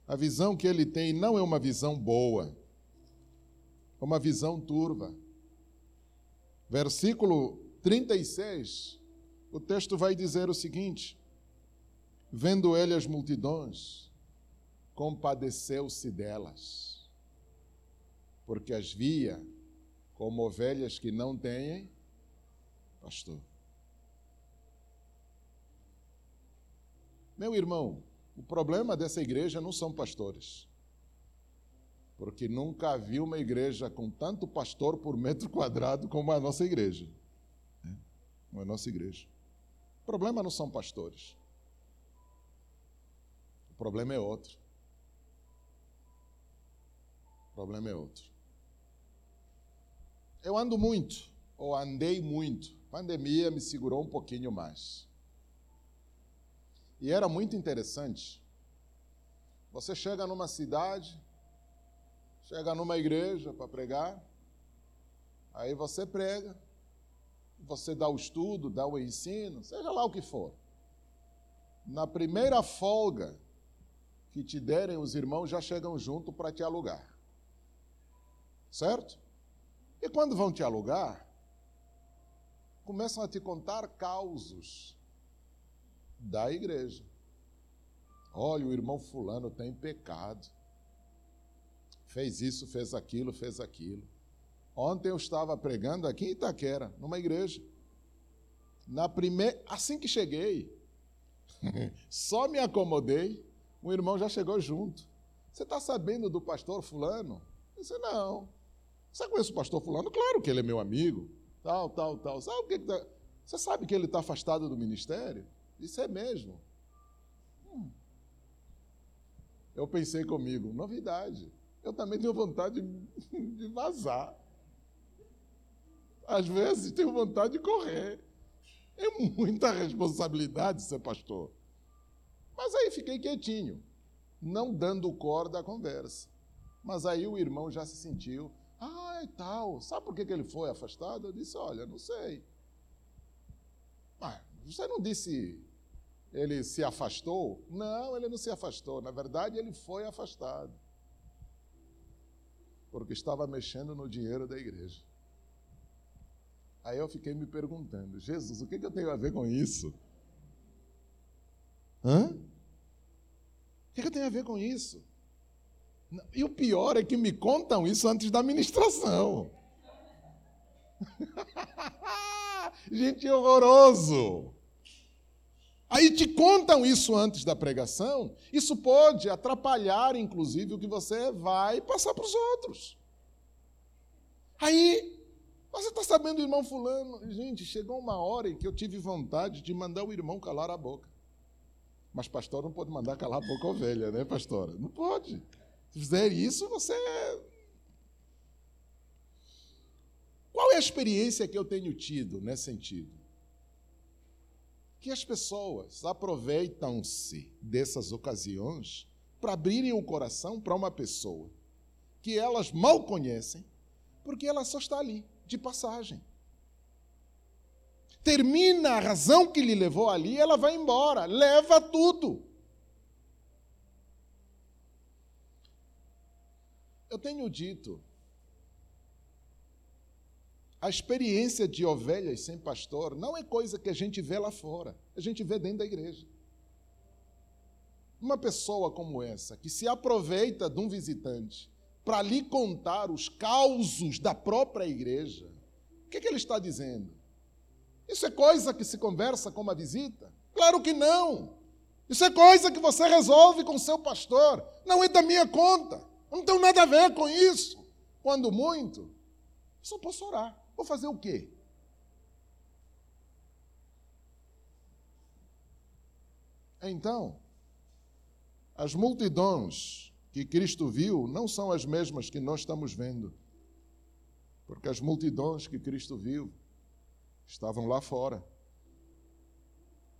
A visão que ele tem não é uma visão boa, é uma visão turva. Versículo 36, o texto vai dizer o seguinte: Vendo ele as multidões, compadeceu-se delas, porque as via como ovelhas que não têm pastor. Meu irmão, o problema dessa igreja não são pastores. Porque nunca vi uma igreja com tanto pastor por metro quadrado como a nossa igreja. Né? Como a nossa igreja. O problema não são pastores. O problema é outro. O problema é outro. Eu ando muito, ou andei muito. A pandemia me segurou um pouquinho mais. E era muito interessante. Você chega numa cidade, chega numa igreja para pregar, aí você prega, você dá o estudo, dá o ensino, seja lá o que for. Na primeira folga que te derem, os irmãos já chegam junto para te alugar. Certo? E quando vão te alugar, começam a te contar causos da igreja. Olha, o irmão Fulano tem pecado. Fez isso, fez aquilo, fez aquilo. Ontem eu estava pregando aqui em Itaquera, numa igreja. Na primeira, assim que cheguei, *laughs* só me acomodei, o irmão já chegou junto. Você está sabendo do pastor Fulano? Eu disse, não. Você conhece o pastor Fulano? Claro que ele é meu amigo. Tal, tal, tal. Sabe o que, que tá... Você sabe que ele está afastado do ministério? Isso é mesmo. Hum. Eu pensei comigo, novidade. Eu também tenho vontade *laughs* de vazar. Às vezes tenho vontade de correr. É muita responsabilidade ser pastor. Mas aí fiquei quietinho, não dando corda à conversa. Mas aí o irmão já se sentiu, ah, e tal, sabe por que ele foi afastado? Eu disse, olha, não sei. Mas você não disse ele se afastou? Não, ele não se afastou. Na verdade, ele foi afastado. Porque estava mexendo no dinheiro da igreja. Aí eu fiquei me perguntando, Jesus, o que, eu tenho a ver com isso? Hã? O que, eu tenho a ver com isso? E o pior é que me contam isso antes da ministração. *laughs* Gente, horroroso. Aí te contam isso antes da pregação, isso pode atrapalhar, inclusive, o que você vai passar para os outros. Aí, você está sabendo, irmão Fulano? Gente, chegou uma hora em que eu tive vontade de mandar o irmão calar a boca. Mas pastor não pode mandar calar a boca a ovelha, né, pastora? Não pode. Fizer isso, você. É Qual é a experiência que eu tenho tido nesse sentido? que as pessoas aproveitam-se dessas ocasiões para abrirem o coração para uma pessoa que elas mal conhecem, porque ela só está ali, de passagem. Termina a razão que lhe levou ali, ela vai embora, leva tudo. Eu tenho dito a experiência de ovelhas sem pastor não é coisa que a gente vê lá fora, a gente vê dentro da igreja. Uma pessoa como essa, que se aproveita de um visitante para lhe contar os causos da própria igreja, o que, que ele está dizendo? Isso é coisa que se conversa com uma visita? Claro que não. Isso é coisa que você resolve com seu pastor. Não é da minha conta. Não tenho nada a ver com isso. Quando muito, só posso orar. Vou fazer o quê? Então, as multidões que Cristo viu não são as mesmas que nós estamos vendo. Porque as multidões que Cristo viu estavam lá fora.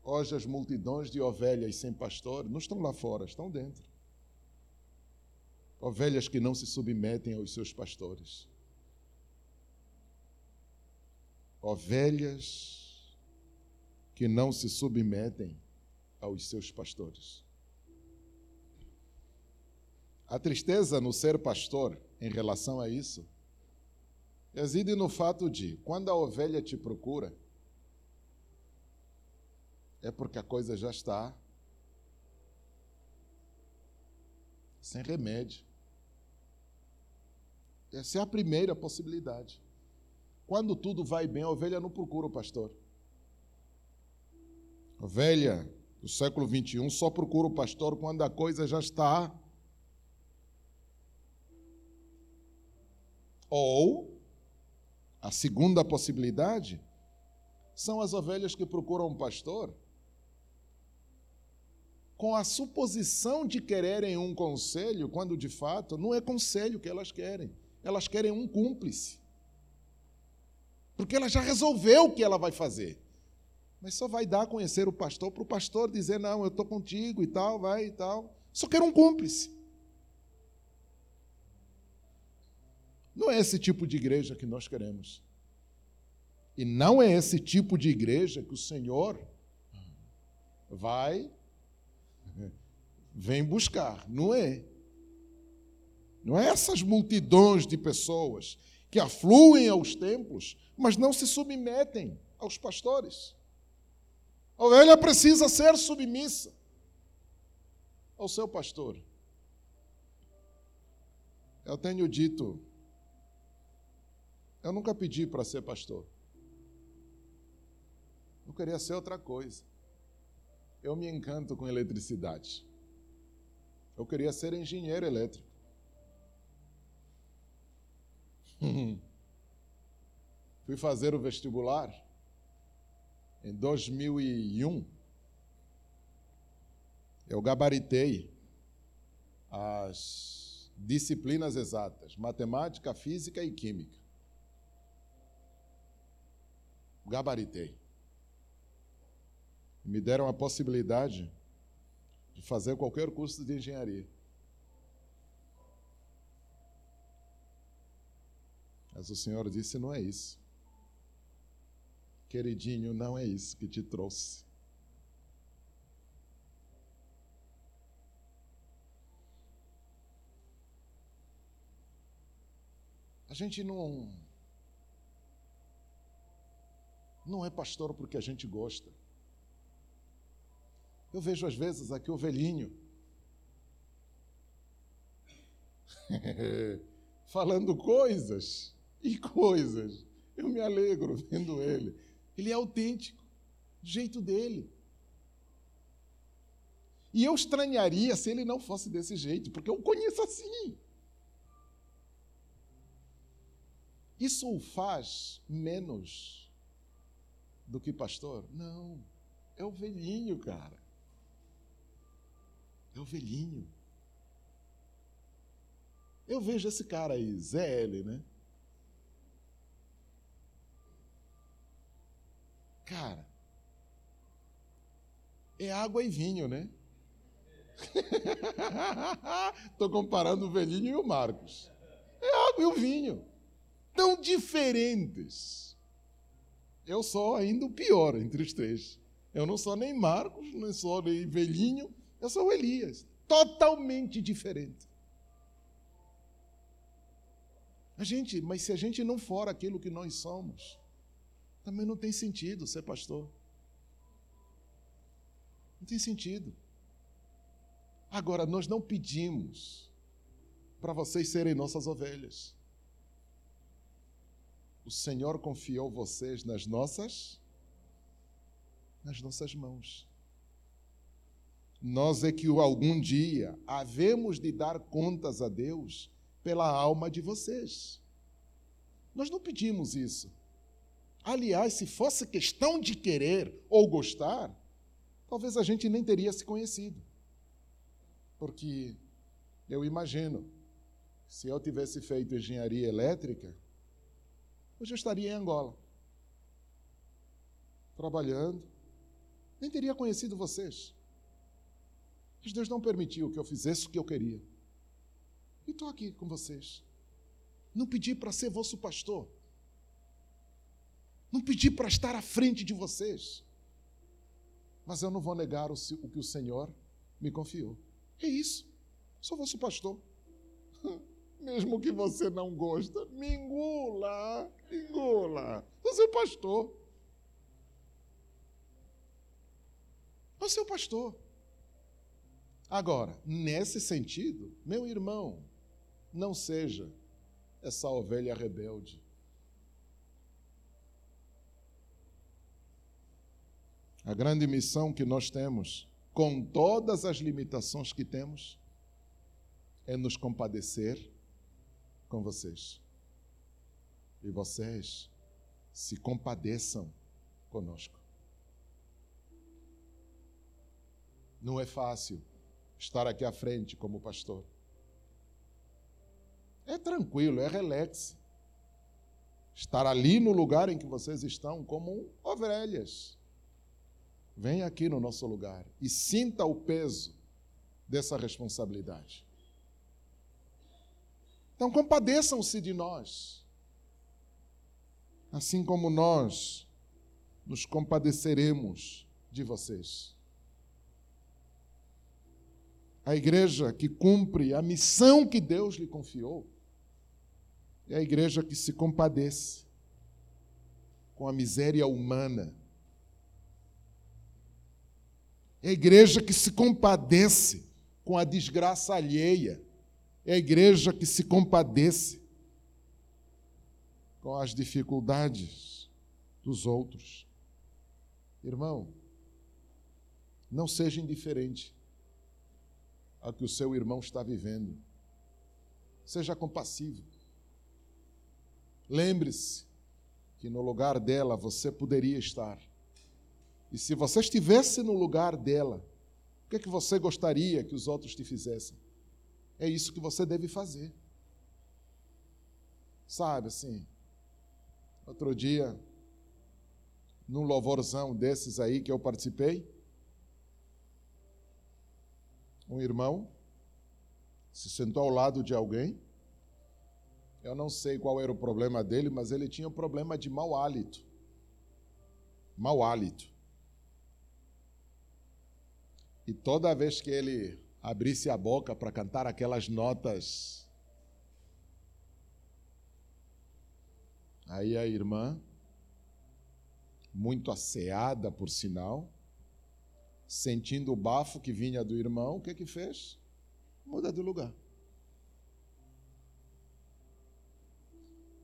Hoje as multidões de ovelhas sem pastor não estão lá fora, estão dentro. Ovelhas que não se submetem aos seus pastores. ovelhas que não se submetem aos seus pastores. A tristeza no ser pastor em relação a isso reside no fato de, quando a ovelha te procura, é porque a coisa já está sem remédio. Essa é a primeira possibilidade. Quando tudo vai bem, a ovelha não procura o pastor. A ovelha do século 21 só procura o pastor quando a coisa já está. Ou, a segunda possibilidade, são as ovelhas que procuram um pastor com a suposição de quererem um conselho, quando de fato não é conselho que elas querem. Elas querem um cúmplice. Porque ela já resolveu o que ela vai fazer. Mas só vai dar a conhecer o pastor para o pastor dizer: não, eu estou contigo e tal, vai e tal. Só quero um cúmplice. Não é esse tipo de igreja que nós queremos. E não é esse tipo de igreja que o Senhor vai *laughs* vem buscar. Não é. Não é essas multidões de pessoas que afluem aos templos, mas não se submetem aos pastores. A ovelha precisa ser submissa ao seu pastor. Eu tenho dito, eu nunca pedi para ser pastor. Eu queria ser outra coisa. Eu me encanto com eletricidade. Eu queria ser engenheiro elétrico. *laughs* Fui fazer o vestibular em 2001. Eu gabaritei as disciplinas exatas: matemática, física e química. Gabaritei. Me deram a possibilidade de fazer qualquer curso de engenharia. Mas o Senhor disse: não é isso. Queridinho, não é isso que te trouxe. A gente não. Não é pastor porque a gente gosta. Eu vejo às vezes aqui o velhinho *laughs* falando coisas e coisas. Eu me alegro vendo ele. Ele é autêntico, do jeito dele. E eu estranharia se ele não fosse desse jeito, porque eu o conheço assim. Isso o faz menos do que pastor? Não. É o velhinho, cara. É o velhinho. Eu vejo esse cara aí, Zé L, né? Cara, é água e vinho, né? *laughs* Estou comparando o velhinho e o Marcos. É água e o vinho. Tão diferentes. Eu sou ainda o pior entre os três. Eu não sou nem Marcos, nem sou nem velhinho, eu sou o Elias, totalmente diferente. A gente, mas se a gente não for aquilo que nós somos, também não tem sentido ser pastor. Não tem sentido. Agora, nós não pedimos para vocês serem nossas ovelhas. O Senhor confiou vocês nas nossas nas nossas mãos nós é que algum dia havemos de dar contas a Deus pela alma de vocês. Nós não pedimos isso. Aliás, se fosse questão de querer ou gostar, talvez a gente nem teria se conhecido. Porque eu imagino, se eu tivesse feito engenharia elétrica, hoje eu estaria em Angola, trabalhando, nem teria conhecido vocês. Mas Deus não permitiu que eu fizesse o que eu queria. E estou aqui com vocês. Não pedi para ser vosso pastor. Não pedi para estar à frente de vocês. Mas eu não vou negar o, o que o Senhor me confiou. É isso. Sou vosso pastor. *laughs* Mesmo que você não gosta, me engula, engula. Sou seu pastor. Sou seu pastor. Agora, nesse sentido, meu irmão, não seja essa ovelha rebelde. A grande missão que nós temos, com todas as limitações que temos, é nos compadecer com vocês. E vocês se compadeçam conosco. Não é fácil estar aqui à frente como pastor. É tranquilo, é relax. Estar ali no lugar em que vocês estão como ovelhas. Venha aqui no nosso lugar e sinta o peso dessa responsabilidade. Então compadeçam-se de nós, assim como nós nos compadeceremos de vocês. A igreja que cumpre a missão que Deus lhe confiou é a igreja que se compadece com a miséria humana. É a igreja que se compadece com a desgraça alheia. É a igreja que se compadece com as dificuldades dos outros. Irmão, não seja indiferente ao que o seu irmão está vivendo. Seja compassivo. Lembre-se que no lugar dela você poderia estar. E se você estivesse no lugar dela, o que é que você gostaria que os outros te fizessem? É isso que você deve fazer. Sabe assim, outro dia, num louvorzão desses aí que eu participei, um irmão se sentou ao lado de alguém. Eu não sei qual era o problema dele, mas ele tinha um problema de mau hálito. Mau hálito. E toda vez que ele abrisse a boca para cantar aquelas notas, aí a irmã, muito asseada por sinal, sentindo o bafo que vinha do irmão, o que que fez? Muda de lugar.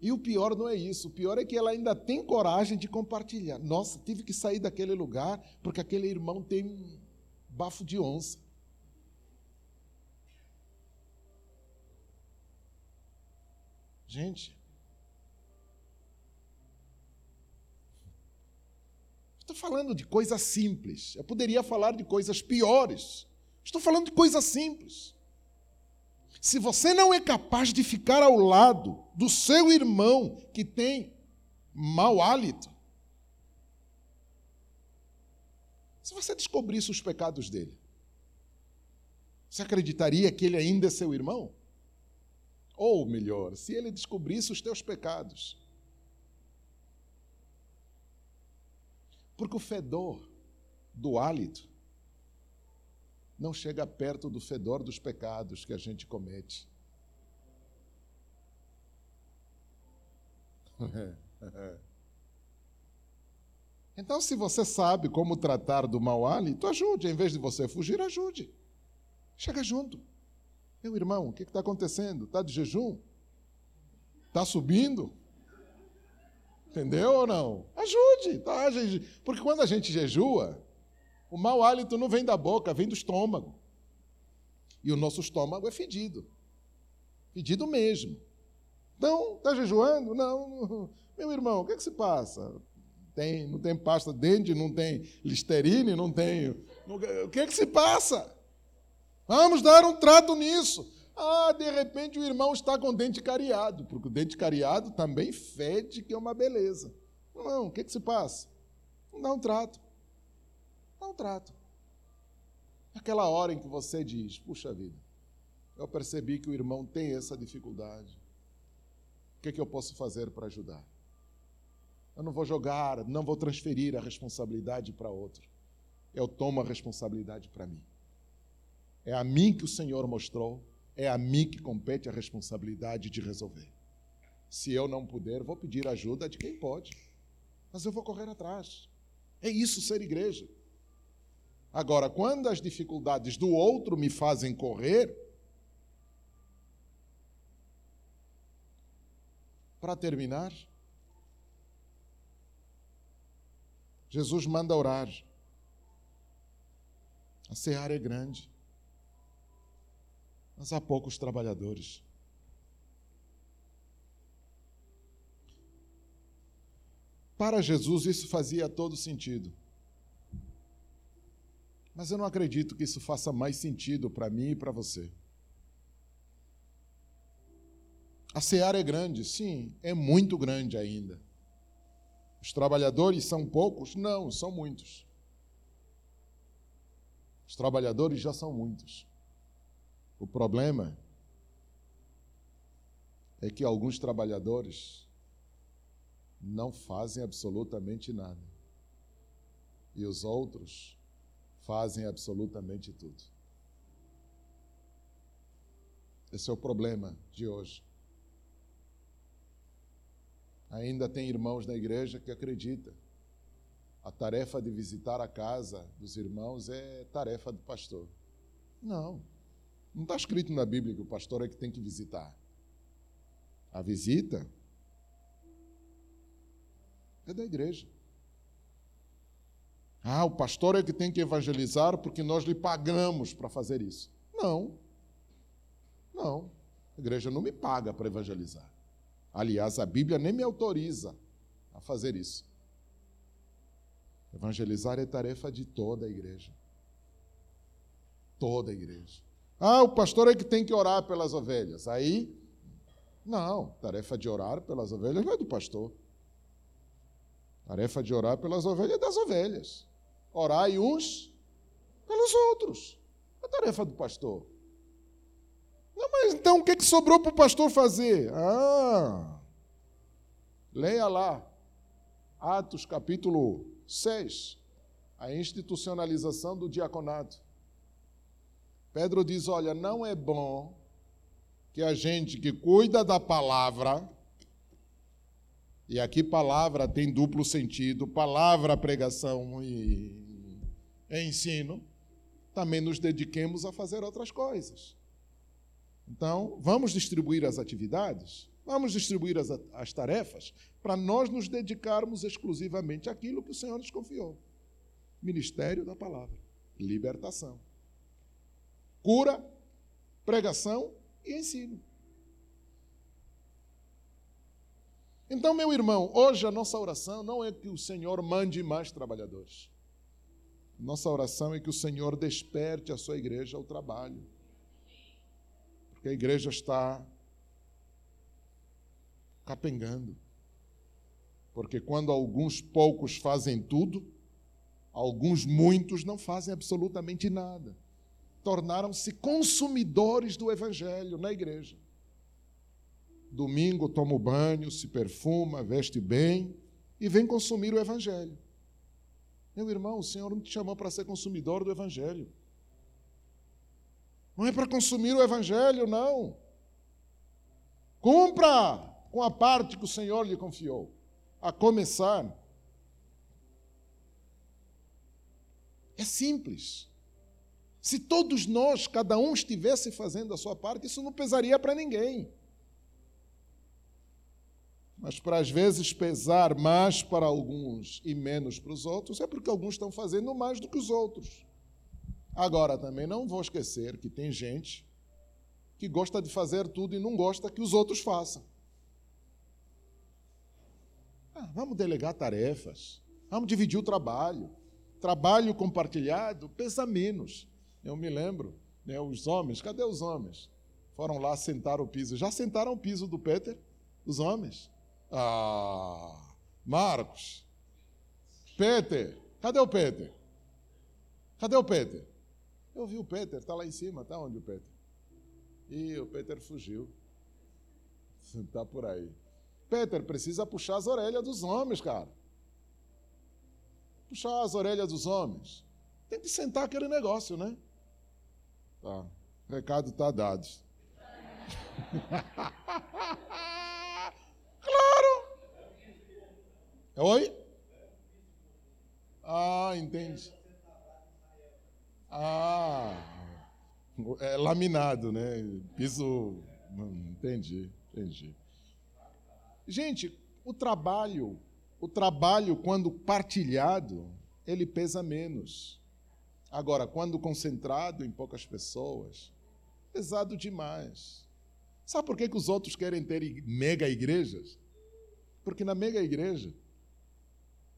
E o pior não é isso, o pior é que ela ainda tem coragem de compartilhar. Nossa, tive que sair daquele lugar porque aquele irmão tem bafo de onça. Gente, Estou falando de coisas simples. Eu poderia falar de coisas piores. Estou falando de coisas simples. Se você não é capaz de ficar ao lado do seu irmão que tem mau hálito, se você descobrisse os pecados dele, você acreditaria que ele ainda é seu irmão? Ou melhor, se ele descobrisse os teus pecados, Porque o fedor do hálito não chega perto do fedor dos pecados que a gente comete. *laughs* Então, se você sabe como tratar do mau hálito, ajude. Em vez de você fugir, ajude. Chega junto. Meu irmão, o que está acontecendo? Está de jejum? Está subindo? Entendeu ou não? Ajude, tá? Porque quando a gente jejua, o mau hálito não vem da boca, vem do estômago. E o nosso estômago é fedido. Fedido mesmo. Então, está jejuando? Não. Meu irmão, o que, é que se passa? Tem, não tem pasta de dente, não tem listerine, não tem. O que é que se passa? Vamos dar um trato nisso. Ah, de repente o irmão está com dente cariado, porque o dente cariado também fede, que é uma beleza. Não, o que, que se passa? Não dá um trato. Dá um trato. Aquela hora em que você diz, puxa vida, eu percebi que o irmão tem essa dificuldade. O que, que eu posso fazer para ajudar? Eu não vou jogar, não vou transferir a responsabilidade para outro. Eu tomo a responsabilidade para mim. É a mim que o Senhor mostrou é a mim que compete a responsabilidade de resolver. Se eu não puder, vou pedir ajuda de quem pode. Mas eu vou correr atrás. É isso ser igreja. Agora, quando as dificuldades do outro me fazem correr, para terminar, Jesus manda orar A seara é grande, mas há poucos trabalhadores. Para Jesus isso fazia todo sentido. Mas eu não acredito que isso faça mais sentido para mim e para você. A seara é grande, sim, é muito grande ainda. Os trabalhadores são poucos? Não, são muitos. Os trabalhadores já são muitos. O problema é que alguns trabalhadores não fazem absolutamente nada. E os outros fazem absolutamente tudo. Esse é o problema de hoje. Ainda tem irmãos na igreja que acreditam. A tarefa de visitar a casa dos irmãos é tarefa do pastor. Não. Não está escrito na Bíblia que o pastor é que tem que visitar. A visita é da igreja. Ah, o pastor é que tem que evangelizar porque nós lhe pagamos para fazer isso. Não. Não. A igreja não me paga para evangelizar. Aliás, a Bíblia nem me autoriza a fazer isso. Evangelizar é tarefa de toda a igreja. Toda a igreja. Ah, o pastor é que tem que orar pelas ovelhas. Aí, não, tarefa de orar pelas ovelhas não é do pastor. Tarefa de orar pelas ovelhas é das ovelhas. Orai uns pelos outros. É tarefa do pastor. Não, mas então o que, que sobrou para o pastor fazer? Ah, leia lá, Atos capítulo 6, a institucionalização do diaconato. Pedro diz: olha, não é bom que a gente que cuida da palavra, e aqui palavra tem duplo sentido, palavra, pregação e ensino, também nos dediquemos a fazer outras coisas. Então, vamos distribuir as atividades, vamos distribuir as, as tarefas, para nós nos dedicarmos exclusivamente àquilo que o Senhor nos confiou: ministério da palavra, libertação, cura, pregação e ensino. Então, meu irmão, hoje a nossa oração não é que o Senhor mande mais trabalhadores. Nossa oração é que o Senhor desperte a sua igreja ao trabalho porque a igreja está capengando. Porque quando alguns poucos fazem tudo, alguns muitos não fazem absolutamente nada. Tornaram-se consumidores do evangelho na igreja. Domingo toma o banho, se perfuma, veste bem e vem consumir o evangelho. Meu irmão, o Senhor não te chamou para ser consumidor do evangelho. Não é para consumir o evangelho, não. Cumpra com a parte que o Senhor lhe confiou. A começar, é simples. Se todos nós, cada um estivesse fazendo a sua parte, isso não pesaria para ninguém. Mas para às vezes pesar mais para alguns e menos para os outros, é porque alguns estão fazendo mais do que os outros. Agora, também não vou esquecer que tem gente que gosta de fazer tudo e não gosta que os outros façam. Ah, vamos delegar tarefas, vamos dividir o trabalho. Trabalho compartilhado pesa menos. Eu me lembro, né, os homens, cadê os homens? Foram lá sentar o piso. Já sentaram o piso do Peter? Os homens? Ah, Marcos. Peter, cadê o Peter? Cadê o Peter? Eu vi o Peter, está lá em cima, está onde o Peter? E o Peter fugiu. Está *laughs* por aí. Peter precisa puxar as orelhas dos homens, cara. Puxar as orelhas dos homens. Tem que sentar aquele negócio, né? Tá. O recado está dado. *laughs* claro! Oi? Ah, entendi. Ah, é laminado, né? Piso. Entendi, entendi. Gente, o trabalho, o trabalho, quando partilhado, ele pesa menos. Agora, quando concentrado em poucas pessoas, pesado demais. Sabe por que, que os outros querem ter mega igrejas? Porque na mega igreja,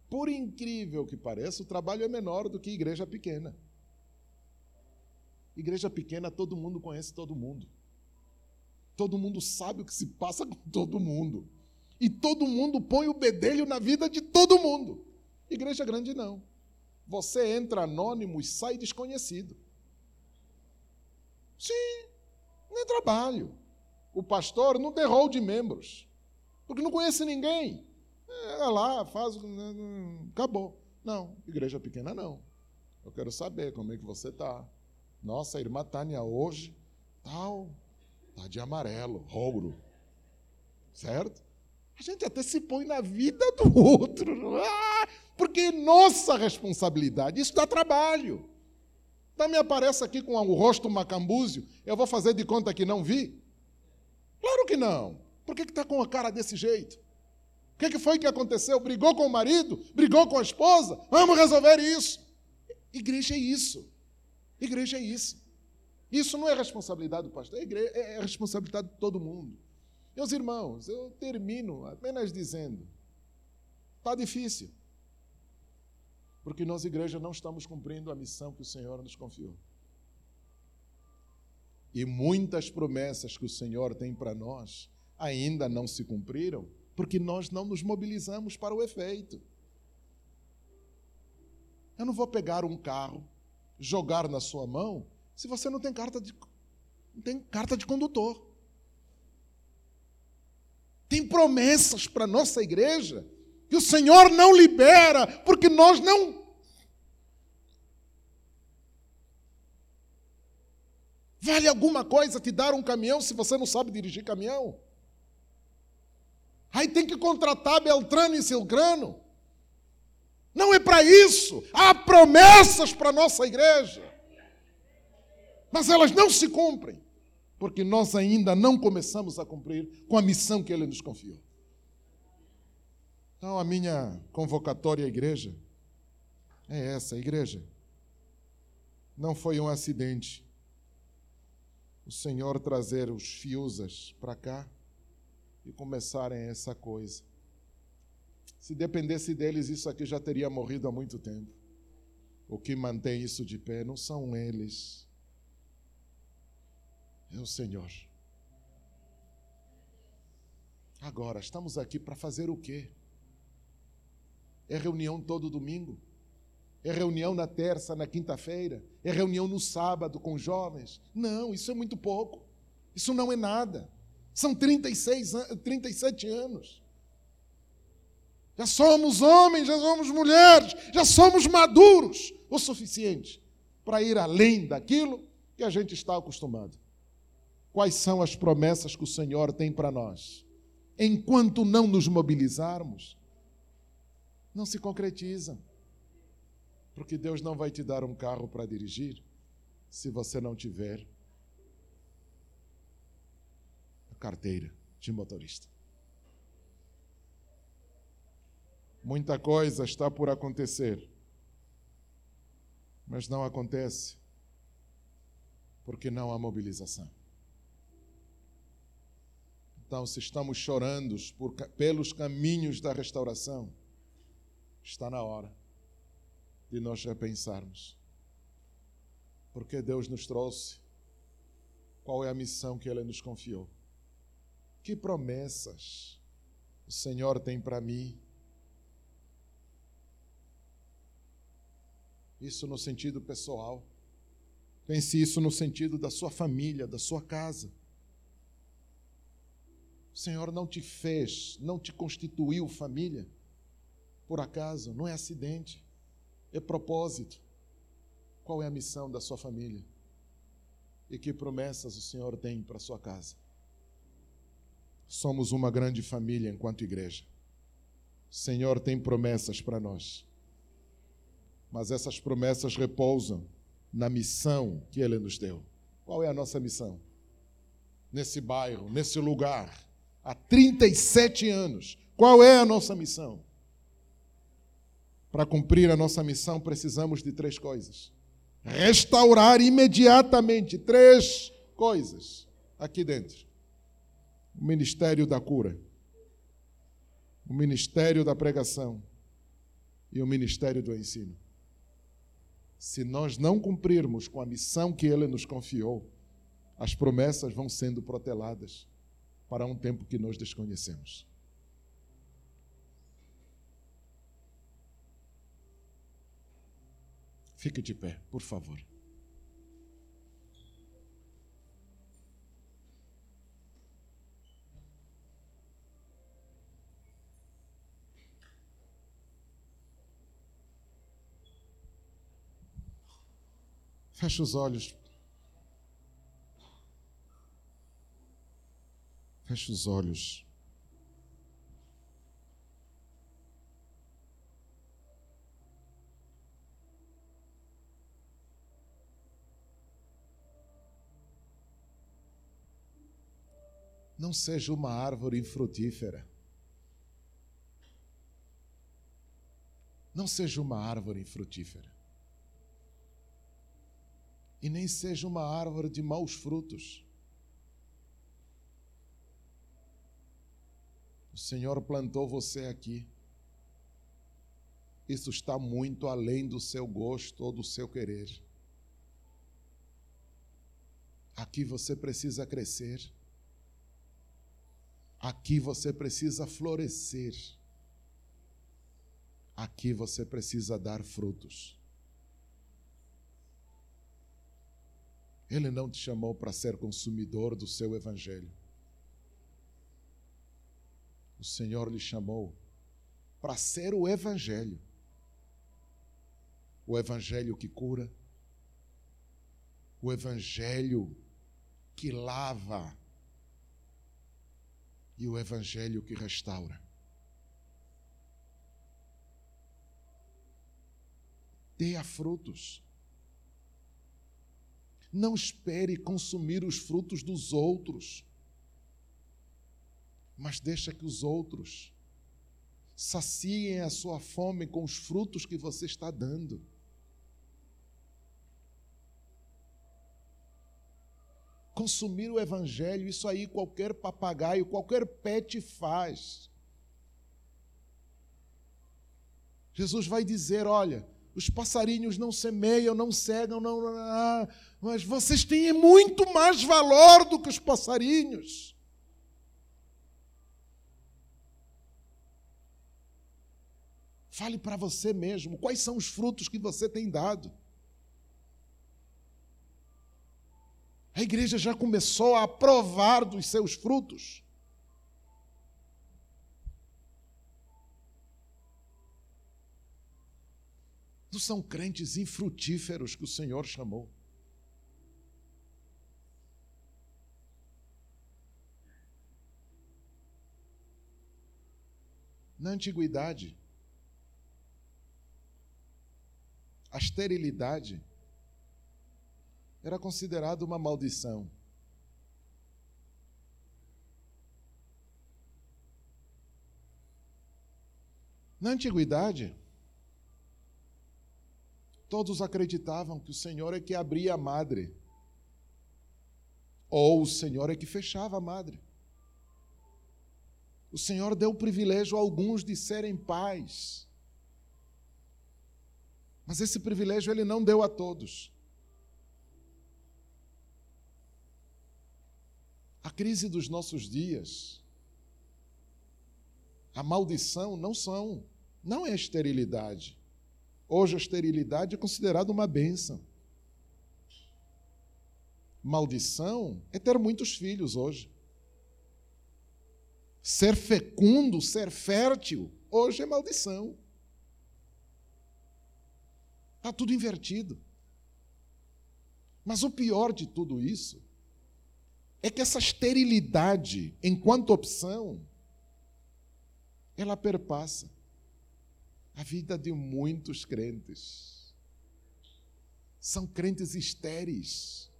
por incrível que pareça, o trabalho é menor do que igreja pequena. Igreja pequena, todo mundo conhece todo mundo. Todo mundo sabe o que se passa *laughs* com todo mundo. E todo mundo põe o bedelho na vida de todo mundo. Igreja grande não. Você entra anônimo e sai desconhecido. Sim, nem trabalho. O pastor não tem rol de membros, porque não conhece ninguém. É lá, faz. Acabou. Não, igreja pequena não. Eu quero saber como é que você está. Nossa, a irmã Tânia hoje, tal, tá de amarelo, rouro. Certo? A gente até se põe na vida do *laughs* outro, ah, porque é nossa responsabilidade, isso dá trabalho. Então me aparece aqui com o rosto macambúzio, eu vou fazer de conta que não vi? Claro que não. Por que está com a cara desse jeito? O que, que foi que aconteceu? Brigou com o marido? Brigou com a esposa? Vamos resolver isso. Igreja é isso. Igreja é isso. Isso não é responsabilidade do pastor, é, igreja, é responsabilidade de todo mundo. Meus irmãos, eu termino apenas dizendo: está difícil. Porque nós, igreja, não estamos cumprindo a missão que o Senhor nos confiou. E muitas promessas que o Senhor tem para nós ainda não se cumpriram, porque nós não nos mobilizamos para o efeito. Eu não vou pegar um carro, jogar na sua mão, se você não tem carta de, não tem carta de condutor. Tem promessas para a nossa igreja que o Senhor não libera, porque nós não. Vale alguma coisa te dar um caminhão se você não sabe dirigir caminhão? Aí tem que contratar Beltrano e Silgrano. Não é para isso. Há promessas para a nossa igreja. Mas elas não se cumprem porque nós ainda não começamos a cumprir com a missão que Ele nos confiou. Então, a minha convocatória à igreja é essa, igreja. Não foi um acidente o Senhor trazer os fiusas para cá e começarem essa coisa. Se dependesse deles, isso aqui já teria morrido há muito tempo. O que mantém isso de pé não são eles, é o Senhor. Agora, estamos aqui para fazer o quê? É reunião todo domingo? É reunião na terça, na quinta-feira? É reunião no sábado com jovens? Não, isso é muito pouco. Isso não é nada. São 36, 37 anos. Já somos homens, já somos mulheres, já somos maduros o suficiente para ir além daquilo que a gente está acostumado. Quais são as promessas que o Senhor tem para nós? Enquanto não nos mobilizarmos, não se concretizam. Porque Deus não vai te dar um carro para dirigir se você não tiver a carteira de motorista. Muita coisa está por acontecer, mas não acontece porque não há mobilização. Então, se estamos chorando por, pelos caminhos da restauração, está na hora de nós repensarmos. Porque Deus nos trouxe? Qual é a missão que Ele nos confiou? Que promessas o Senhor tem para mim? Isso no sentido pessoal. Pense isso no sentido da sua família, da sua casa. O Senhor não te fez, não te constituiu família por acaso, não é acidente, é propósito. Qual é a missão da sua família? E que promessas o Senhor tem para a sua casa? Somos uma grande família enquanto igreja. O Senhor tem promessas para nós. Mas essas promessas repousam na missão que Ele nos deu. Qual é a nossa missão? Nesse bairro, nesse lugar, há 37 anos. Qual é a nossa missão? Para cumprir a nossa missão, precisamos de três coisas. restaurar imediatamente três coisas aqui dentro: o ministério da cura, o ministério da pregação e o ministério do ensino. Se nós não cumprirmos com a missão que ele nos confiou, as promessas vão sendo proteladas para um tempo que nós desconhecemos. Fique de pé, por favor. Feche os olhos. Feche os olhos. Não seja uma árvore infrutífera. Não seja uma árvore infrutífera. E nem seja uma árvore de maus frutos. O Senhor plantou você aqui. Isso está muito além do seu gosto ou do seu querer. Aqui você precisa crescer. Aqui você precisa florescer. Aqui você precisa dar frutos. Ele não te chamou para ser consumidor do seu evangelho. O Senhor lhe chamou para ser o evangelho. O evangelho que cura, o evangelho que lava e o Evangelho que restaura. Dê frutos. Não espere consumir os frutos dos outros, mas deixa que os outros saciem a sua fome com os frutos que você está dando. consumir o evangelho, isso aí qualquer papagaio, qualquer pet faz. Jesus vai dizer: olha, os passarinhos não semeiam, não cegam, não, não, não, mas vocês têm muito mais valor do que os passarinhos. Fale para você mesmo quais são os frutos que você tem dado. A igreja já começou a provar dos seus frutos. Não são crentes infrutíferos que o Senhor chamou. Na antiguidade, a esterilidade era considerado uma maldição. Na antiguidade, todos acreditavam que o Senhor é que abria a madre, ou o Senhor é que fechava a madre. O Senhor deu o privilégio a alguns de serem pais. Mas esse privilégio ele não deu a todos. A crise dos nossos dias, a maldição não são, não é a esterilidade. Hoje a esterilidade é considerada uma bênção. Maldição é ter muitos filhos hoje. Ser fecundo, ser fértil, hoje é maldição. Está tudo invertido. Mas o pior de tudo isso é que essa esterilidade, enquanto opção, ela perpassa a vida de muitos crentes. São crentes estéreis,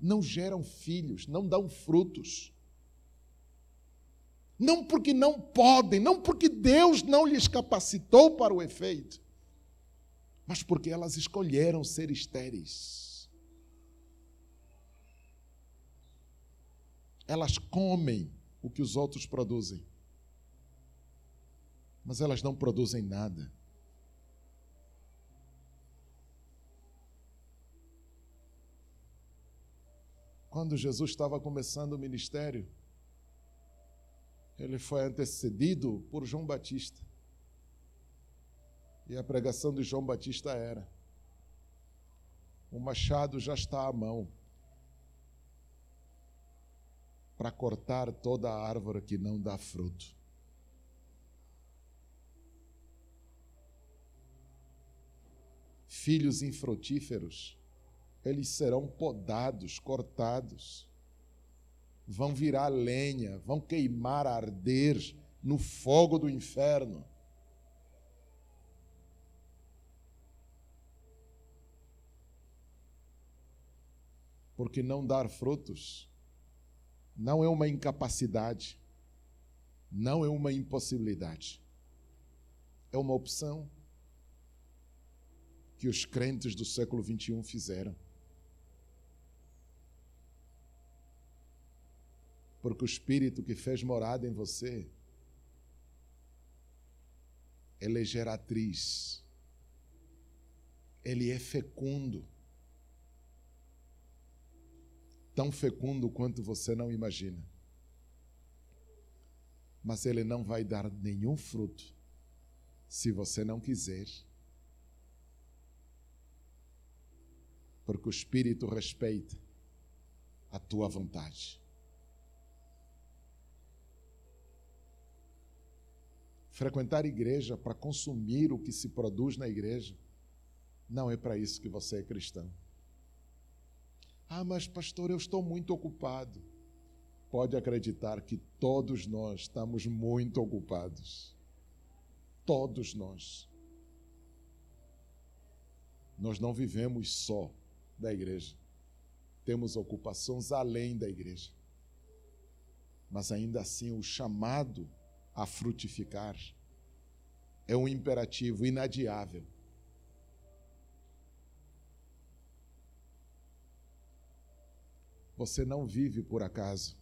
não geram filhos, não dão frutos. Não porque não podem, não porque Deus não lhes capacitou para o efeito, mas porque elas escolheram ser estéreis. Elas comem o que os outros produzem, mas elas não produzem nada. Quando Jesus estava começando o ministério, ele foi antecedido por João Batista. E a pregação de João Batista era: o machado já está à mão para cortar toda árvore que não dá fruto. Filhos infrutíferos, eles serão podados, cortados vão virar lenha, vão queimar, arder no fogo do inferno. Porque não dar frutos não é uma incapacidade, não é uma impossibilidade, é uma opção que os crentes do século XXI fizeram. porque o Espírito que fez morada em você, ele é geratriz, ele é fecundo, tão fecundo quanto você não imagina. Mas ele não vai dar nenhum fruto se você não quiser. Porque o Espírito respeita a tua vontade. frequentar igreja para consumir o que se produz na igreja. Não é para isso que você é cristão. Ah, mas pastor, eu estou muito ocupado. Pode acreditar que todos nós estamos muito ocupados. Todos nós. Nós não vivemos só da igreja. Temos ocupações além da igreja. Mas ainda assim, o chamado a frutificar. É um imperativo inadiável. Você não vive por acaso.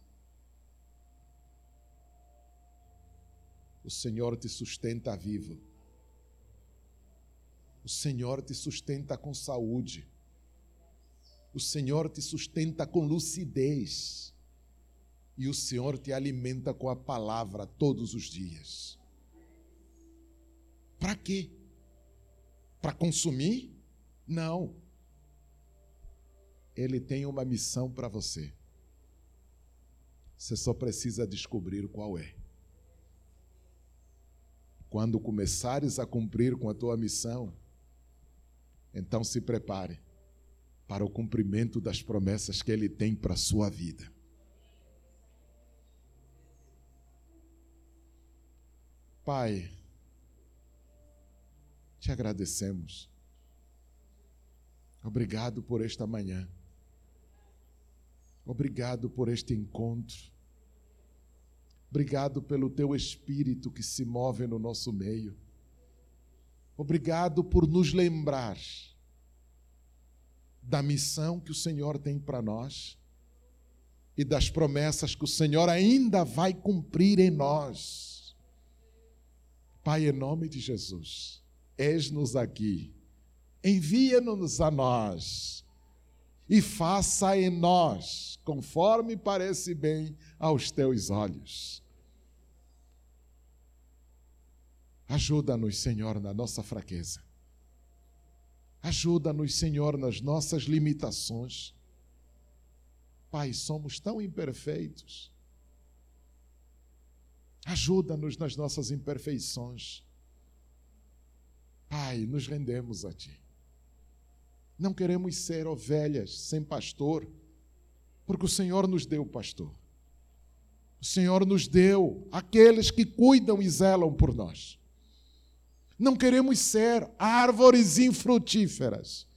O Senhor te sustenta vivo. O Senhor te sustenta com saúde. O Senhor te sustenta com lucidez e o Senhor te alimenta com a palavra todos os dias. Para quê? Para consumir? Não. Ele tem uma missão para você. Você só precisa descobrir qual é. Quando começares a cumprir com a tua missão, então se prepare para o cumprimento das promessas que ele tem para a sua vida. Pai, te agradecemos. Obrigado por esta manhã. Obrigado por este encontro. Obrigado pelo teu espírito que se move no nosso meio. Obrigado por nos lembrar da missão que o Senhor tem para nós e das promessas que o Senhor ainda vai cumprir em nós. Pai, em nome de Jesus, eis-nos aqui, envia-nos a nós e faça em nós conforme parece bem aos teus olhos. Ajuda-nos, Senhor, na nossa fraqueza. Ajuda-nos, Senhor, nas nossas limitações. Pai, somos tão imperfeitos Ajuda-nos nas nossas imperfeições. Pai, nos rendemos a Ti. Não queremos ser ovelhas sem pastor, porque o Senhor nos deu pastor. O Senhor nos deu aqueles que cuidam e zelam por nós. Não queremos ser árvores infrutíferas.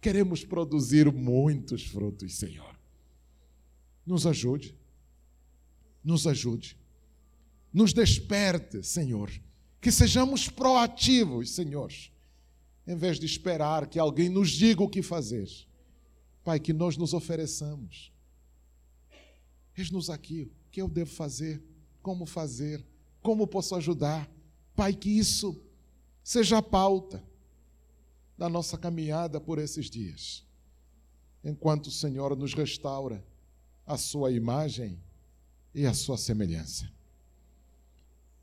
Queremos produzir muitos frutos, Senhor. Nos ajude. Nos ajude nos desperte, Senhor. Que sejamos proativos, Senhor. em vez de esperar que alguém nos diga o que fazer. Pai, que nós nos ofereçamos. Eis-nos aqui, o que eu devo fazer, como fazer, como posso ajudar. Pai, que isso seja a pauta da nossa caminhada por esses dias, enquanto o Senhor nos restaura a sua imagem e a sua semelhança.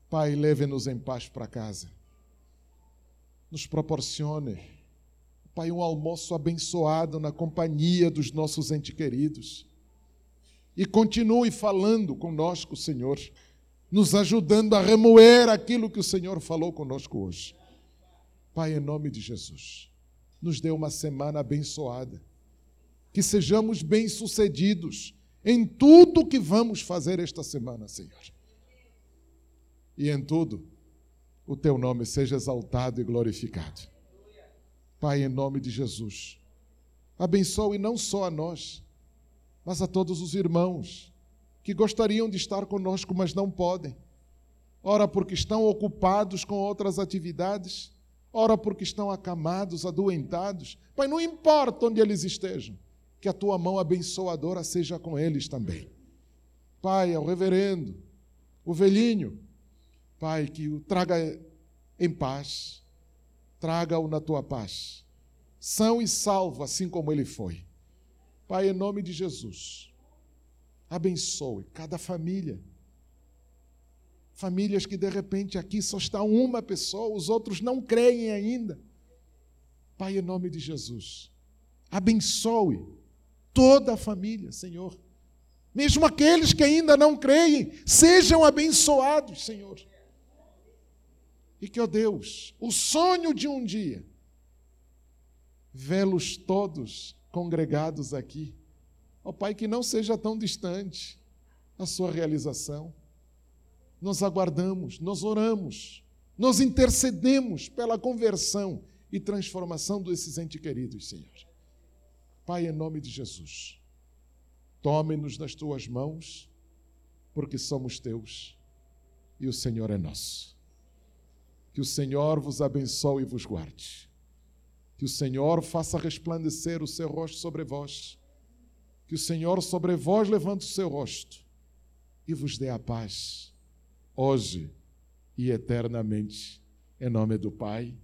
Pai, leve-nos em paz para casa. Nos proporcione, Pai, um almoço abençoado na companhia dos nossos entes queridos. E continue falando conosco, Senhor, nos ajudando a remoer aquilo que o Senhor falou conosco hoje. Pai, em nome de Jesus, nos dê uma semana abençoada. Que sejamos bem-sucedidos em tudo que vamos fazer esta semana, Senhor. E em tudo, o teu nome seja exaltado e glorificado. Pai, em nome de Jesus, abençoe não só a nós, mas a todos os irmãos que gostariam de estar conosco, mas não podem. Ora, porque estão ocupados com outras atividades, ora, porque estão acamados, adoentados. Pai, não importa onde eles estejam que a tua mão abençoadora seja com eles também. Pai, ao reverendo, o velhinho, Pai, que o traga em paz, traga-o na tua paz, são e salvo, assim como ele foi. Pai, em nome de Jesus, abençoe cada família. Famílias que de repente aqui só está uma pessoa, os outros não creem ainda. Pai, em nome de Jesus, abençoe toda a família, Senhor. Mesmo aqueles que ainda não creem, sejam abençoados, Senhor. E que, ó Deus, o sonho de um dia, vê-los todos congregados aqui, ó Pai, que não seja tão distante a sua realização. Nós aguardamos, nós oramos, nós intercedemos pela conversão e transformação desses entes queridos, Senhor. Pai, em nome de Jesus, tome-nos nas tuas mãos, porque somos teus e o Senhor é nosso. Que o Senhor vos abençoe e vos guarde. Que o Senhor faça resplandecer o seu rosto sobre vós. Que o Senhor sobre vós levante o seu rosto e vos dê a paz, hoje e eternamente, em nome do Pai,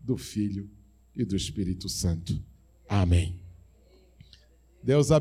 do Filho e do Espírito Santo. Amém. Deus abençoe.